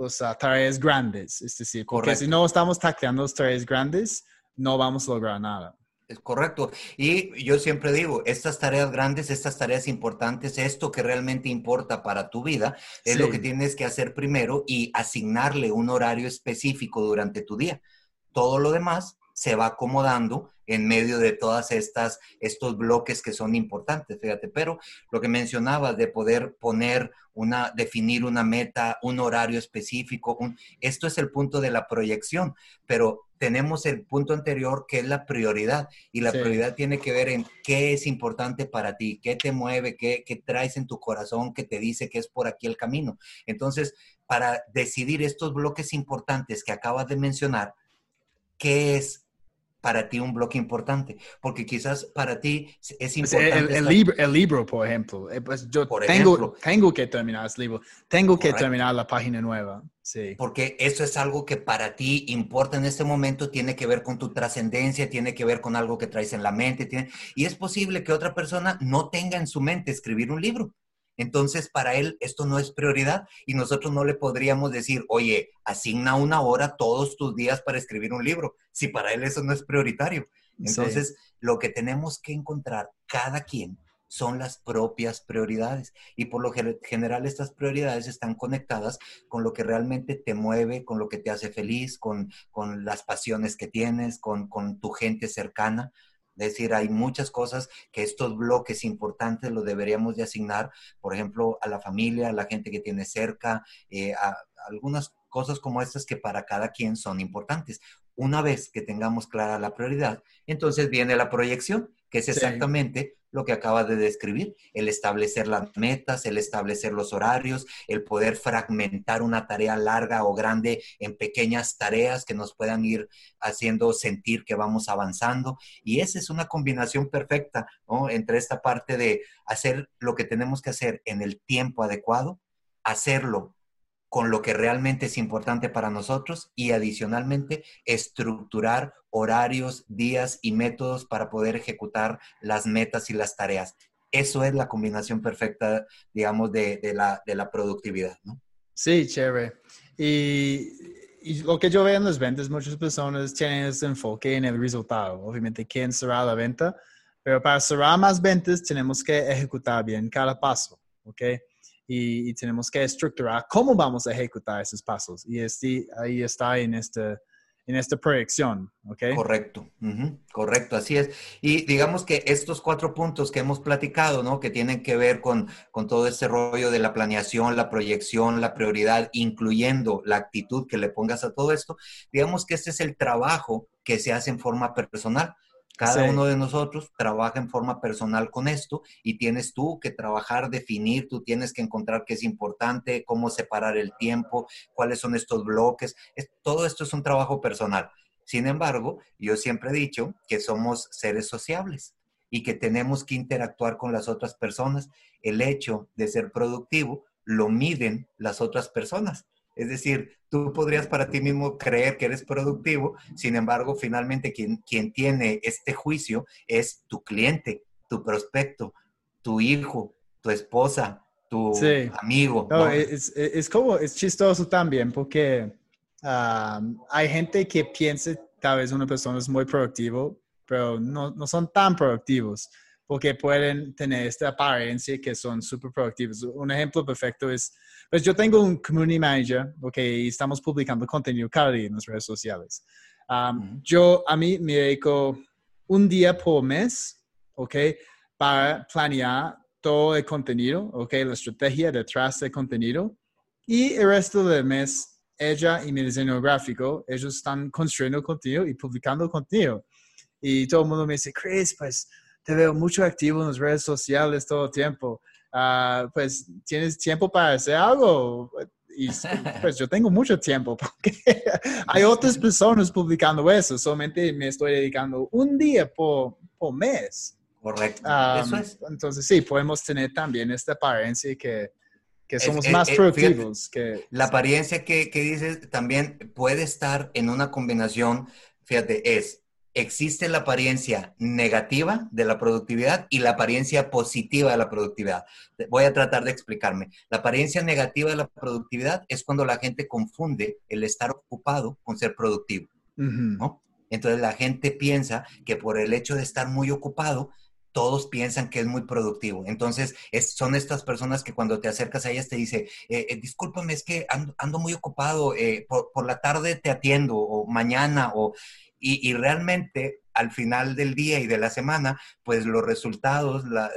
los uh, tareas grandes. Es decir, porque si no estamos tacleando los tareas grandes, no vamos a lograr nada. Es correcto. Y yo siempre digo, estas tareas grandes, estas tareas importantes, esto que realmente importa para tu vida, es lo que tienes que hacer primero y asignarle un horario específico durante tu día. Todo lo demás se va acomodando en medio de todas estas, estos bloques que son importantes, fíjate, pero lo que mencionabas de poder poner una, definir una meta, un horario específico, esto es el punto de la proyección, pero tenemos el punto anterior que es la prioridad y la prioridad tiene que ver en qué es importante para ti, qué te mueve, qué, qué traes en tu corazón que te dice que es por aquí el camino. Entonces, para decidir estos bloques importantes que acabas de mencionar, ¿qué es para ti un bloque importante, porque quizás para ti es pues, importante. el, libro, el libro, por ejemplo, eh, pues yo tengo, tengo que terminar ese libro, tengo que terminar la página nueva. Sí. Porque eso es algo que para ti importa en este momento, tiene que ver con tu trascendencia, tiene que ver con algo que traes en la mente, tiene, y es posible que otra persona no tenga en su mente escribir un libro. Entonces, para él esto no es prioridad y nosotros no le podríamos decir, oye, asigna una hora todos tus días para escribir un libro, si para él eso no es prioritario. Entonces, lo que tenemos que encontrar cada quien son las propias prioridades. Y por lo general estas prioridades están conectadas con lo que realmente te mueve, con lo que te hace feliz, con, con las pasiones que tienes, con, con tu gente cercana. Es decir, hay muchas cosas que estos bloques importantes los deberíamos de asignar, por ejemplo, a la familia, a la gente que tiene cerca, eh, a, algunas cosas como estas que para cada quien son importantes. Una vez que tengamos clara la prioridad, entonces viene la proyección, que es exactamente lo que acaba de describir, el establecer las metas, el establecer los horarios, el poder fragmentar una tarea larga o grande en pequeñas tareas que nos puedan ir haciendo sentir que vamos avanzando. Y esa es una combinación perfecta entre esta parte de hacer lo que tenemos que hacer en el tiempo adecuado, hacerlo con lo que realmente es importante para nosotros y adicionalmente estructurar horarios, días y métodos para poder ejecutar las metas y las tareas. Eso es la combinación perfecta, digamos, de, la, productividad, ¿no? Sí, chévere. Y, y, lo que yo veo en las ventas, muchas personas tienen ese enfoque en el resultado. Obviamente quieren cerrar la venta, pero para cerrar más ventas tenemos que ejecutar bien cada paso, ¿ok? Y, tenemos que estructurar cómo vamos a ejecutar esos pasos. Y este, ahí está en, este, en esta proyección, ¿ok? Correcto, correcto, así es. Y digamos que estos cuatro puntos que hemos platicado, ¿no? Que tienen que ver con, con todo este rollo de la planeación, la proyección, la prioridad, incluyendo la actitud que le pongas a todo esto, digamos que este es el trabajo que se hace en forma personal. Cada uno de nosotros trabaja en forma personal con esto y tienes tú que trabajar, definir, tú tienes que encontrar qué es importante, cómo separar el tiempo, cuáles son estos bloques. todo esto es un trabajo personal. Sin embargo, yo siempre he dicho que somos seres sociables y que tenemos que interactuar con las otras personas. El hecho de ser productivo lo miden las otras personas. Es decir, tú podrías para ti mismo creer que eres productivo, sin embargo, finalmente quien, quien tiene este juicio es tu cliente, tu prospecto, tu hijo, tu esposa, tu amigo. es, como, es chistoso también porque hay gente que piensa tal vez una persona es muy productivo, pero no, no son tan productivos porque pueden tener esta apariencia que son súper productivos. Un ejemplo perfecto es pues yo tengo un community manager, ok, y estamos publicando contenido cada día en las redes sociales. Um, yo, a mí me dedico un día por mes, ¿ok? Para planear todo el contenido, ¿ok? La estrategia detrás del contenido. Y el resto del mes, ella y mi diseño gráfico, ellos están construyendo contenido y publicando contenido. Y todo el mundo me dice, Chris, pues te veo mucho activo en las redes sociales todo el tiempo. Ah, pues, ¿tienes tiempo para hacer algo? Y pues yo tengo mucho tiempo porque hay otras personas publicando eso, solamente me estoy dedicando un día por, por mes. Correcto. eso es. Entonces sí, podemos tener también esta apariencia que, que somos más productivos. que, la apariencia que, que dices también puede estar en una combinación, fíjate, es existe la apariencia negativa de la productividad y la apariencia positiva de la productividad. Voy a tratar de explicarme. La apariencia negativa de la productividad es cuando la gente confunde el estar ocupado con ser productivo, ¿no? Entonces la gente piensa que por el hecho de estar muy ocupado, todos piensan que es muy productivo. Entonces, son estas personas que cuando te acercas a ellas te dice, eh, eh, discúlpame, es que ando, muy ocupado, eh, por, por, la tarde te atiendo, o mañana, o... Y, realmente al final del día y de la semana, pues los resultados, la,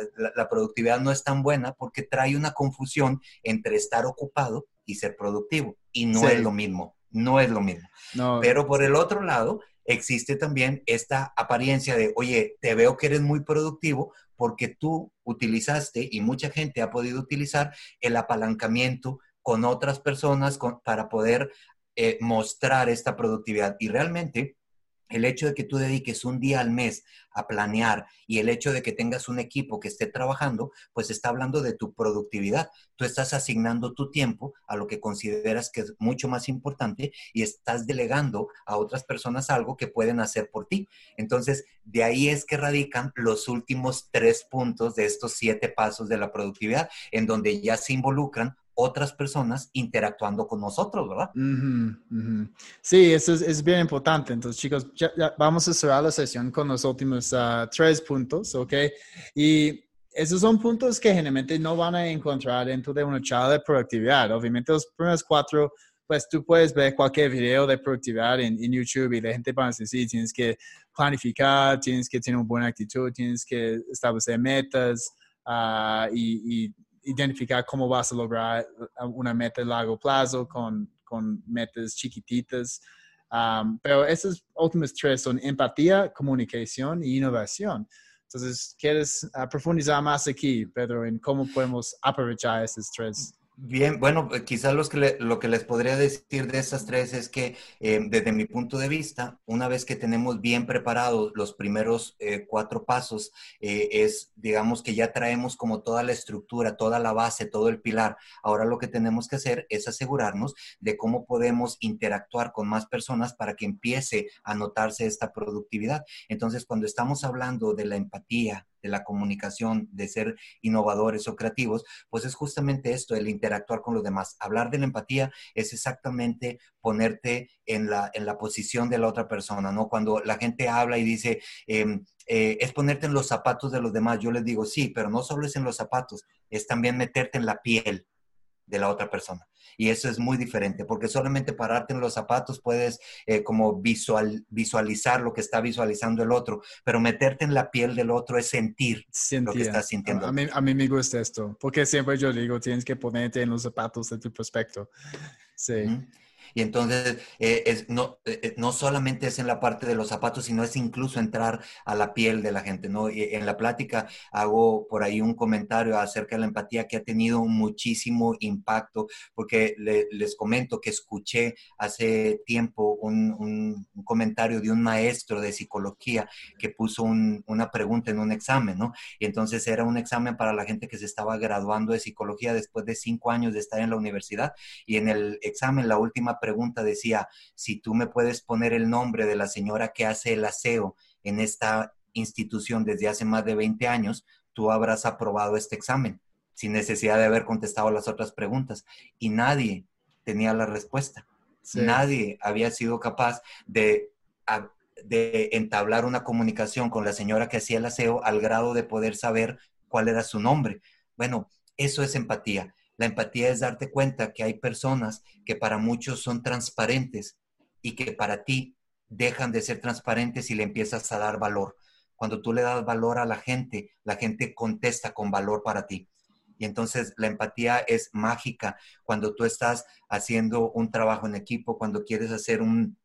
productividad no es tan buena porque trae una confusión entre estar ocupado y ser productivo. Y no es lo mismo, no es lo mismo. Pero por el otro lado, existe también esta apariencia de, oye, te veo que eres muy productivo porque tú utilizaste y mucha gente ha podido utilizar el apalancamiento con otras personas para poder eh, mostrar esta productividad. Y realmente el hecho de que tú dediques un día al mes a planear y el hecho de que tengas un equipo que esté trabajando, pues está hablando de tu productividad. Tú estás asignando tu tiempo a lo que consideras que es mucho más importante y estás delegando a otras personas algo que pueden hacer por ti. Entonces, de ahí es que radican los últimos tres puntos de estos siete pasos de la productividad, en donde ya se involucran otras personas interactuando con nosotros, ¿verdad? Sí, eso es, bien importante. Entonces, chicos, ya, vamos a cerrar la sesión con los últimos ah, tres puntos, ¿ok? Y esos son puntos que generalmente no van a encontrar dentro de una charla de productividad. Obviamente, los primeros cuatro, pues tú puedes ver cualquier video de productividad en, YouTube y la gente va a decir, sí, tienes que planificar, tienes que tener una buena actitud, tienes que establecer metas ah, y, y identificar cómo vas a lograr una meta a largo plazo con, con metas chiquititas. Um, pero esos últimos tres son empatía, comunicación y innovación. Entonces, ¿quieres profundizar más aquí, Pedro, en cómo podemos aprovechar esos tres? Bien, bueno, eh, quizás los que lo que les podría decir de estas tres es que eh, desde mi punto de vista, una vez que tenemos bien preparados los primeros eh, cuatro pasos, es, digamos que ya traemos como toda la estructura, toda la base, todo el pilar. Ahora lo que tenemos que hacer es asegurarnos de cómo podemos interactuar con más personas para que empiece a notarse esta productividad. Entonces, cuando estamos hablando de la empatía, de la comunicación, de ser innovadores o creativos, pues es justamente esto, el interactuar con los demás. Hablar de la empatía es exactamente ponerte en la, en la posición de la otra persona, ¿no? Cuando la gente habla y dice, em, eh, es ponerte en los zapatos de los demás, yo les digo, sí, pero no solo es en los zapatos, es también meterte en la piel de la otra persona. Y eso es muy diferente, porque solamente pararte en los zapatos puedes eh, como visual, visualizar lo que está visualizando el otro, pero meterte en la piel del otro es sentir lo que estás sintiendo. A mí, a mí me gusta esto, porque siempre yo digo, tienes que ponerte en los zapatos de tu prospecto. Sí. Y entonces, eh, es, no, eh, eh, no solamente es en la parte de los zapatos, sino es incluso entrar a la piel de la gente, ¿no? Y en la plática hago por ahí un comentario acerca de la empatía que ha tenido muchísimo impacto, porque les comento que escuché hace tiempo un, un, comentario de un maestro de psicología que puso una pregunta en un examen, ¿no? Y entonces era un examen para la gente que se estaba graduando de psicología después de cinco años de estar en la universidad. Y en el examen, la última pregunta decía, si tú me puedes poner el nombre de la señora que hace el aseo en esta institución desde hace más de 20 años, tú habrás aprobado este examen sin necesidad de haber contestado las otras preguntas. Y nadie tenía la respuesta. Nadie había sido capaz de, de entablar una comunicación con la señora que hacía el aseo al grado de poder saber cuál era su nombre. Bueno, eso es empatía. La empatía es darte cuenta que hay personas que para muchos son transparentes y que para ti dejan de ser transparentes y le empiezas a dar valor. Cuando tú le das valor a la gente, la gente contesta con valor para ti. Y entonces la empatía es mágica cuando tú estás haciendo un trabajo en equipo, cuando quieres hacer un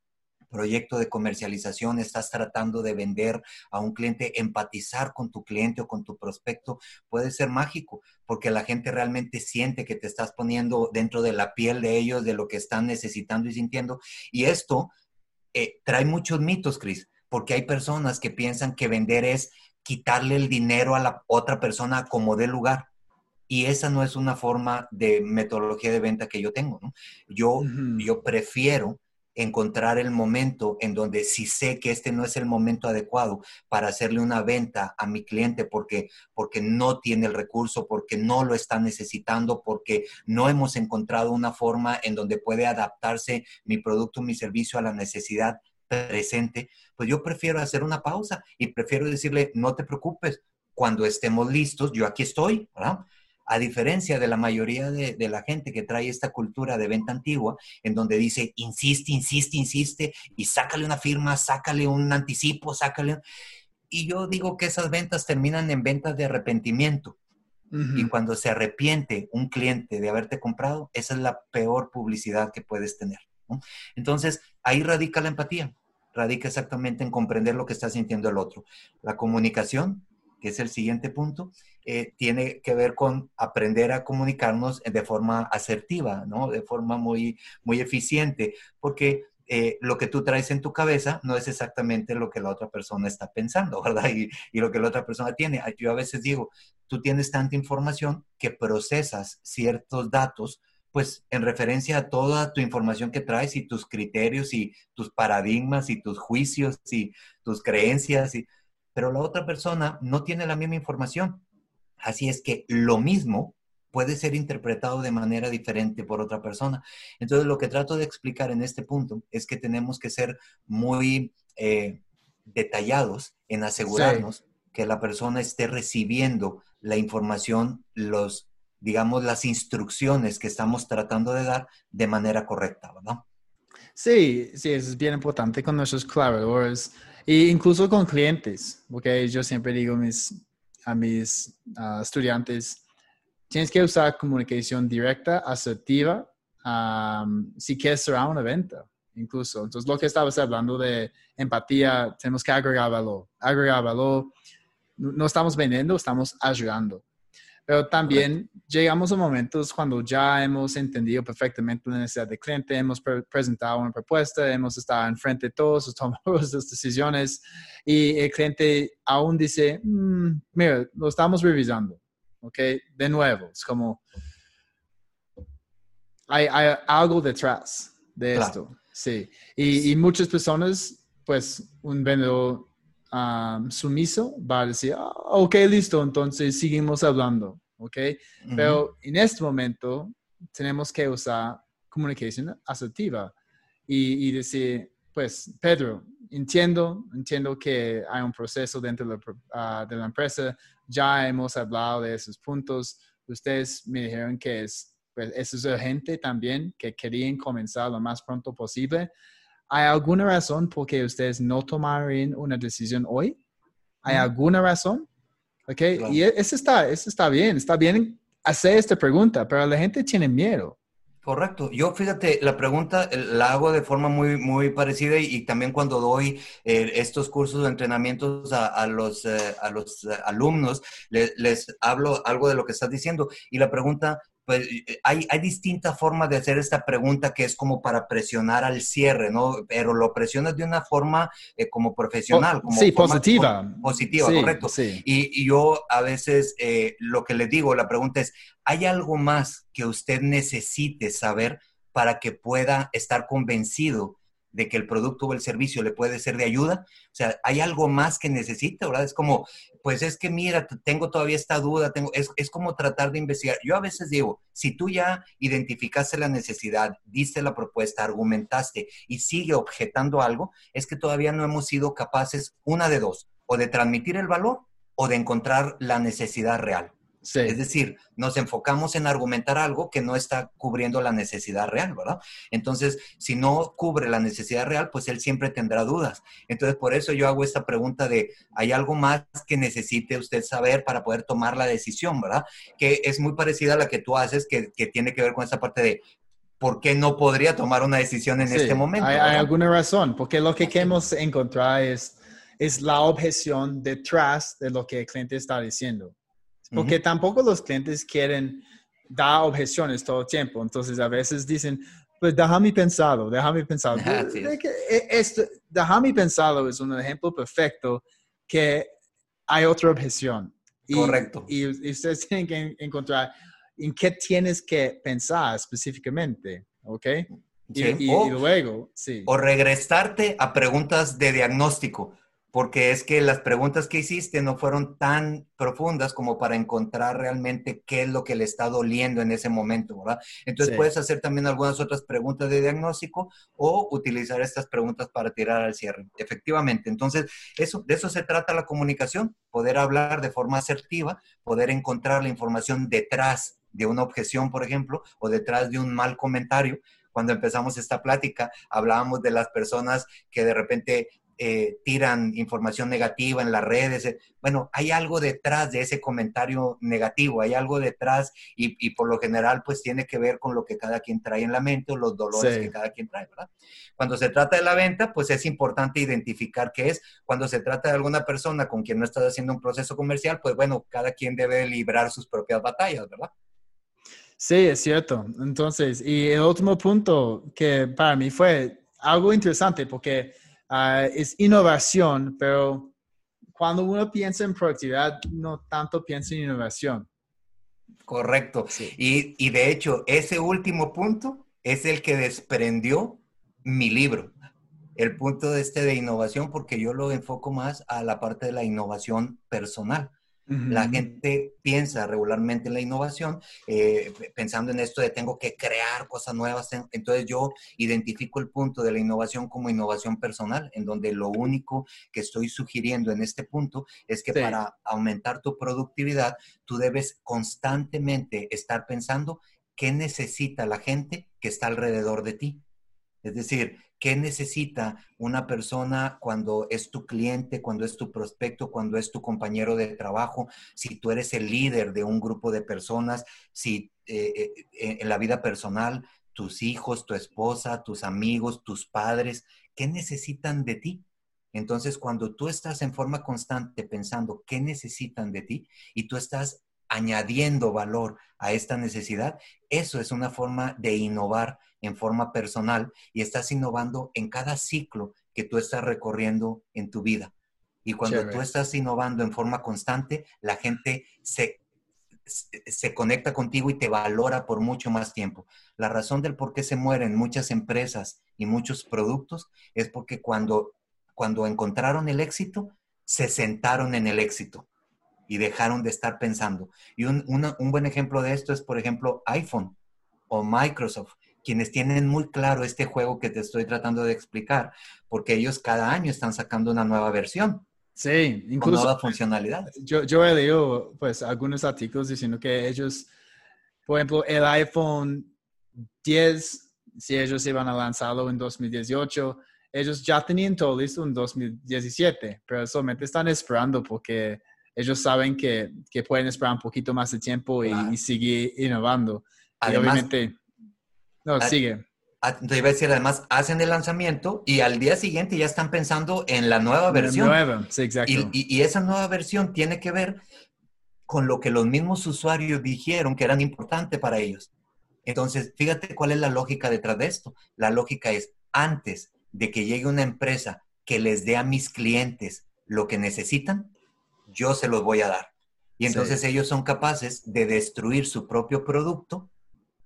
proyecto de comercialización, estás tratando de vender a un cliente, empatizar con tu cliente o con tu prospecto, puede ser mágico, porque la gente realmente siente que te estás poniendo dentro de la piel de ellos, de lo que están necesitando y sintiendo. Y esto eh, trae muchos mitos, Cris, porque hay personas que piensan que vender es quitarle el dinero a la otra persona como de lugar. Y esa no es una forma de metodología de venta que yo tengo. Yo, yo prefiero encontrar el momento en donde si sé que este no es el momento adecuado para hacerle una venta a mi cliente porque, porque no tiene el recurso, porque no lo está necesitando, porque no hemos encontrado una forma en donde puede adaptarse mi producto, mi servicio a la necesidad presente, pues yo prefiero hacer una pausa y prefiero decirle, no te preocupes, cuando estemos listos, yo aquí estoy. A diferencia de la mayoría de, la gente que trae esta cultura de venta antigua, en donde dice, insiste, insiste, insiste, y sácale una firma, sácale un anticipo, sácale... Y yo digo que esas ventas terminan en ventas de arrepentimiento. Y cuando se arrepiente un cliente de haberte comprado, esa es la peor publicidad que puedes tener. Entonces, ahí radica la empatía, radica exactamente en comprender lo que está sintiendo el otro. La comunicación, que es el siguiente punto, eh, tiene que ver con aprender a comunicarnos de forma asertiva, ¿no? De forma muy, muy eficiente, porque eh, lo que tú traes en tu cabeza no es exactamente lo que la otra persona está pensando, ¿verdad? Y, lo que la otra persona tiene. Yo a veces digo, tú tienes tanta información que procesas ciertos datos, pues en referencia a toda tu información que traes y tus criterios y tus paradigmas y tus juicios y tus creencias, pero la otra persona no tiene la misma información. Así es que lo mismo puede ser interpretado de manera diferente por otra persona. Entonces, lo que trato de explicar en este punto es que tenemos que ser muy eh, detallados en asegurarnos que la persona esté recibiendo la información, los, digamos, las instrucciones que estamos tratando de dar de manera correcta, ¿verdad? Sí, sí, eso es bien importante con nuestros colaboradores e incluso con clientes, porque yo siempre digo mis, a mis estudiantes, tienes que usar comunicación directa, asertiva, si quieres cerrar una venta, incluso. Entonces, lo que estabas hablando de empatía, tenemos que agregar valor. Agregar valor, no estamos vendiendo, estamos ayudando. Pero también llegamos a momentos cuando ya hemos entendido perfectamente la necesidad del cliente, hemos presentado una propuesta, hemos estado enfrente de todos, tomamos las decisiones y el cliente aún dice, mm, mira, lo estamos revisando, ¿ok? De nuevo, es como, hay, algo detrás de esto, sí. Y, muchas personas, pues, un vendedor sumiso va a decir, ah, ok, listo, entonces seguimos hablando, ok. Pero en este momento tenemos que usar comunicación asertiva y, decir, pues, Pedro, entiendo, entiendo que hay un proceso dentro de la, ah, de la, empresa, ya hemos hablado de esos puntos, ustedes me dijeron que es, pues, eso es urgente también, que querían comenzar lo más pronto posible. ¿Hay alguna razón por qué ustedes no tomaron una decisión hoy? ¿Hay alguna razón? ¿Ok? Y e, eso está, eso está bien, está bien hacer esta pregunta, pero la gente tiene miedo. Correcto. Yo, fíjate, la pregunta eh, la hago de forma muy, muy parecida y, también cuando doy eh, estos cursos de entrenamientos a, los, eh, a los alumnos, les, les, hablo algo de lo que estás diciendo. Y la pregunta pues eh, hay, hay distintas formas de hacer esta pregunta que es como para presionar al cierre, ¿no? Pero lo presionas de una forma eh, como profesional. Como sí, positiva. positiva, correcto. Y, yo a veces eh, lo que le digo, la pregunta es, ¿hay algo más que usted necesite saber para que pueda estar convencido de que el producto o el servicio le puede ser de ayuda. O sea, hay algo más que necesita, ¿verdad? Es como, pues es que mira, tengo todavía esta duda, tengo, es, es como tratar de investigar. Yo a veces digo, si tú ya identificaste la necesidad, diste la propuesta, argumentaste y sigue objetando algo, es que todavía no hemos sido capaces, una de dos, o de transmitir el valor o de encontrar la necesidad real. Es decir, nos enfocamos en argumentar algo que no está cubriendo la necesidad real, ¿verdad? Entonces, si no cubre la necesidad real, pues él siempre tendrá dudas. Entonces, por eso yo hago esta pregunta de, ¿hay algo más que necesite usted saber para poder tomar la decisión, ¿verdad? Que es muy parecida a la que tú haces, que, tiene que ver con esta parte de, ¿por qué no podría tomar una decisión en este momento? Hay, hay, alguna razón, porque lo que queremos encontrar es, es la objeción detrás de lo que el cliente está diciendo. Porque tampoco los clientes quieren dar objeciones todo el tiempo. Entonces, a veces dicen, pues déjame pensarlo, déjame pensarlo. E, esto, déjame pensarlo es un ejemplo perfecto que hay otra objeción. Correcto. Y, ustedes tienen que encontrar en qué tienes que pensar específicamente, ¿ok? Y, y, luego, sí. O regresarte a preguntas de diagnóstico porque es que las preguntas que hiciste no fueron tan profundas como para encontrar realmente qué es lo que le está doliendo en ese momento, ¿verdad? Entonces puedes hacer también algunas otras preguntas de diagnóstico o utilizar estas preguntas para tirar al cierre. Efectivamente, entonces eso, de eso se trata la comunicación, poder hablar de forma asertiva, poder encontrar la información detrás de una objeción, por ejemplo, o detrás de un mal comentario, cuando empezamos esta plática, hablábamos de las personas que de repente eh, tiran información negativa en las redes. Eh, bueno, hay algo detrás de ese comentario negativo, hay algo detrás y, por lo general pues tiene que ver con lo que cada quien trae en la mente o los dolores que cada quien trae, ¿verdad? Cuando se trata de la venta, pues es importante identificar qué es. Cuando se trata de alguna persona con quien no estás haciendo un proceso comercial, pues bueno, cada quien debe librar sus propias batallas, ¿verdad? Sí, es cierto. Entonces, y el último punto que para mí fue algo interesante porque Ah, es innovación, pero cuando uno piensa en productividad, no tanto piensa en innovación. Correcto. Y, y, de hecho, ese último punto es el que desprendió mi libro. El punto de este de innovación, porque yo lo enfoco más a la parte de la innovación personal. La gente piensa regularmente en la innovación, eh, pensando en esto de tengo que crear cosas nuevas. Entonces yo identifico el punto de la innovación como innovación personal, en donde lo único que estoy sugiriendo en este punto es que para aumentar tu productividad, tú debes constantemente estar pensando qué necesita la gente que está alrededor de ti. Es decir, ¿Qué necesita una persona cuando es tu cliente, cuando es tu prospecto, cuando es tu compañero de trabajo? Si tú eres el líder de un grupo de personas, si eh, eh, en la vida personal, tus hijos, tu esposa, tus amigos, tus padres, ¿qué necesitan de ti? Entonces, cuando tú estás en forma constante pensando qué necesitan de ti y tú estás añadiendo valor a esta necesidad, eso es una forma de innovar en forma personal y estás innovando en cada ciclo que tú estás recorriendo en tu vida. Y cuando tú estás innovando en forma constante, la gente se, se conecta contigo y te valora por mucho más tiempo. La razón del por qué se mueren muchas empresas y muchos productos es porque cuando, cuando encontraron el éxito, se sentaron en el éxito y dejaron de estar pensando. Y un, un buen ejemplo de esto es, por ejemplo, iPhone o Microsoft quienes tienen muy claro este juego que te estoy tratando de explicar, porque ellos cada año están sacando una nueva versión. Sí, incluso. Con nuevas funcionalidades. Yo, yo he leído pues algunos artículos diciendo que ellos, por ejemplo, el iPhone 10, si ellos iban a lanzarlo en 2018, ellos ya tenían todo listo en 2017, pero solamente están esperando porque ellos saben que, que pueden esperar un poquito más de tiempo y, seguir innovando. y obviamente no, ah, sigue. Ah, te iba a decir, además, hacen el lanzamiento y al día siguiente ya están pensando en la nueva versión. nueva, sí, exacto. Y, esa nueva versión tiene que ver con lo que los mismos usuarios dijeron que eran importante para ellos. Entonces, fíjate cuál es la lógica detrás de esto. La lógica es, antes de que llegue una empresa que les dé a mis clientes lo que necesitan, yo se los voy a dar. Y entonces ellos son capaces de destruir su propio producto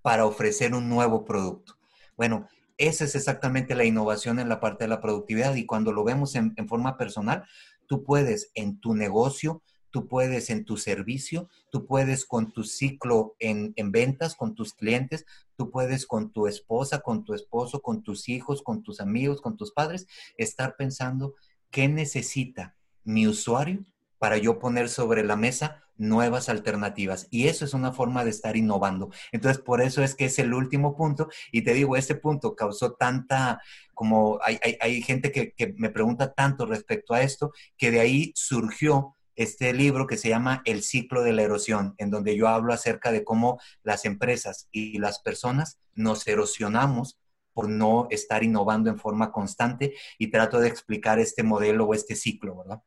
para ofrecer un nuevo producto. Bueno, esa es exactamente la innovación en la parte de la productividad y cuando lo vemos en, forma personal, tú puedes en tu negocio, tú puedes en tu servicio, tú puedes con tu ciclo en, en, ventas, con tus clientes, tú puedes con tu esposa, con tu esposo, con tus hijos, con tus amigos, con tus padres, estar pensando qué necesita mi usuario para yo poner sobre la mesa nuevas alternativas. Y eso es una forma de estar innovando. Entonces, por eso es que es el último punto. Y te digo, este punto causó tanta, como hay, hay, gente que, que me pregunta tanto respecto a esto, que de ahí surgió este libro que se llama El ciclo de la erosión, en donde yo hablo acerca de cómo las empresas y las personas nos erosionamos por no estar innovando en forma constante y trato de explicar este modelo o este ciclo, ¿verdad?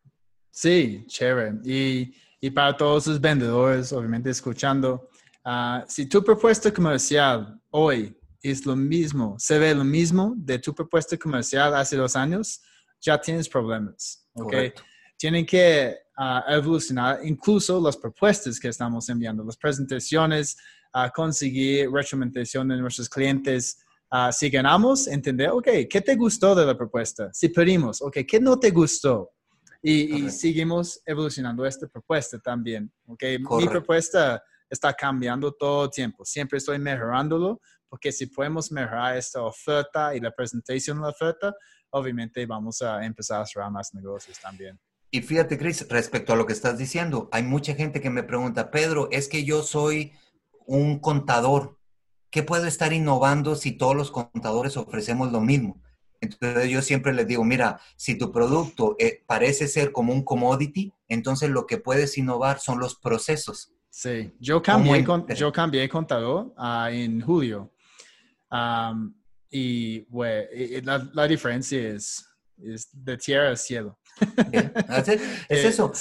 Sí, chévere. Y, y para todos los vendedores, obviamente escuchando, uh, si tu propuesta comercial hoy es lo mismo, se ve lo mismo de tu propuesta comercial hace dos años, ya tienes problemas, ¿ok? Tienen que uh, evolucionar incluso las propuestas que estamos enviando, las presentaciones, conseguir retroalimentación de nuestros clientes, Uh, si ganamos, entender, ok, ¿qué te gustó de la propuesta? Si perdimos, ok, ¿qué no te gustó? Y, seguimos evolucionando esta propuesta también, ok. Mi propuesta está cambiando todo el tiempo, siempre estoy mejorándolo, porque si podemos mejorar esta oferta y la presentación de la oferta, obviamente vamos a empezar a cerrar más negocios también. Y fíjate, Chris, respecto a lo que estás diciendo, hay mucha gente que me pregunta, Pedro, es que yo soy un contador ¿qué puedo estar innovando si todos los contadores ofrecemos lo mismo? Entonces yo siempre les digo, mira, si tu producto eh, parece ser como un commodity, entonces lo que puedes innovar son los procesos. Sí, yo cambié, yo cambié contador uh, en julio. y la, la, diferencia es, es de tierra a cielo. Es eh, eso.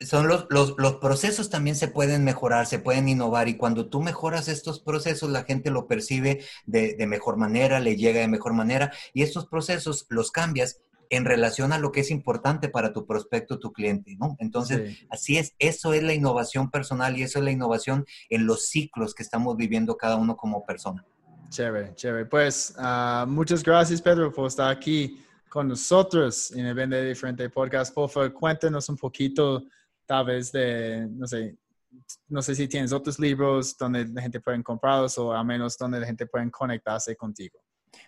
Son los, los, los, procesos también se pueden mejorar, se pueden innovar y cuando tú mejoras estos procesos, la gente lo percibe de, de mejor manera, le llega de mejor manera y estos procesos los cambias en relación a lo que es importante para tu prospecto, tu cliente, ¿no? Entonces, así es, eso es la innovación personal y eso es la innovación en los ciclos que estamos viviendo cada uno como persona. Chévere, chévere. Pues uh, muchas gracias, Pedro, por estar aquí con nosotros en el Vende Diferente Podcast. Por favor, cuéntenos un poquito, tal vez, de, no sé, no sé si tienes otros libros donde la gente puede comprarlos o al menos donde la gente puede conectarse contigo.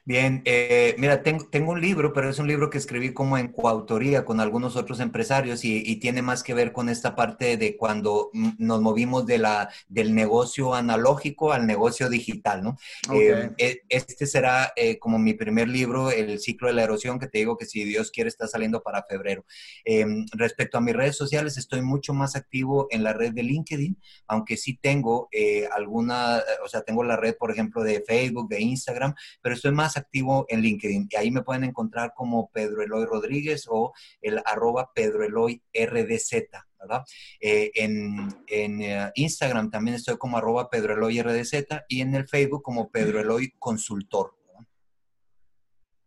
Bien, eh, mira, tengo, tengo, un libro, pero es un libro que escribí como en coautoría con algunos otros empresarios y, tiene más que ver con esta parte de cuando nos movimos de la, del negocio analógico al negocio digital, ¿no? Eh, e, este será eh, como mi primer libro, El ciclo de la erosión, que te digo que si Dios quiere está saliendo para febrero. respecto a mis redes sociales, estoy mucho más activo en la red de LinkedIn, aunque sí tengo alguna, o sea, tengo la red, por ejemplo, de Facebook, de Instagram, pero estoy más activo en LinkedIn y ahí me pueden encontrar como Pedro Eloy Rodríguez o el arroba Pedro Eloy RDZ, ¿verdad? Eh, en, eh, Instagram también estoy como arroba Pedro Eloy RDZ y en el Facebook como Pedro Eloy Consultor.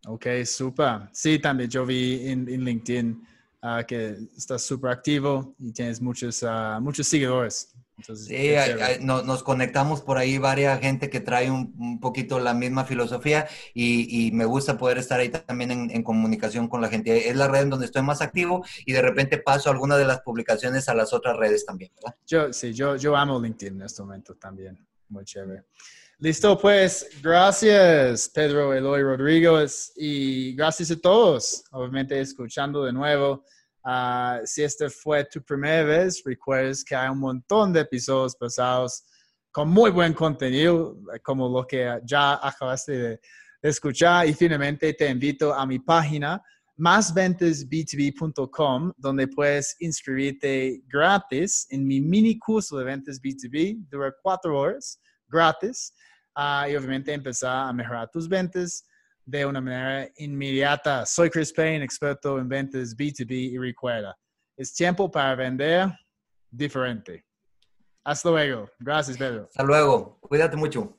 Ok, súper. Sí, también yo vi en, LinkedIn ah, que estás súper activo y tienes muchos, uh, muchos seguidores sí, nos conectamos por ahí varias gente que trae un, poquito la misma filosofía y, me gusta poder estar ahí también en, comunicación con la gente. Es la red en donde estoy más activo y de repente paso alguna de las publicaciones a las otras redes también, ¿verdad? Yo, sí, yo, yo amo LinkedIn en este momento también. Muy chévere. Listo, pues, gracias Pedro Eloy Rodríguez y gracias a todos, obviamente escuchando de nuevo. Uh, si esta fue tu primera vez, recuerdes que hay un montón de episodios pasados con muy buen contenido, como lo que ya acabaste de, escuchar. Y finalmente te invito a mi página másventasb2b.com, donde puedes inscribirte gratis en mi mini curso de ventas B2B. Dura cuatro horas, gratis. Uh, y obviamente empezar a mejorar tus ventas de una manera inmediata. Soy Chris Payne, experto en ventas B2B y recuerda, es tiempo para vender diferente. Hasta luego. Gracias, Pedro. Hasta luego. Cuídate mucho.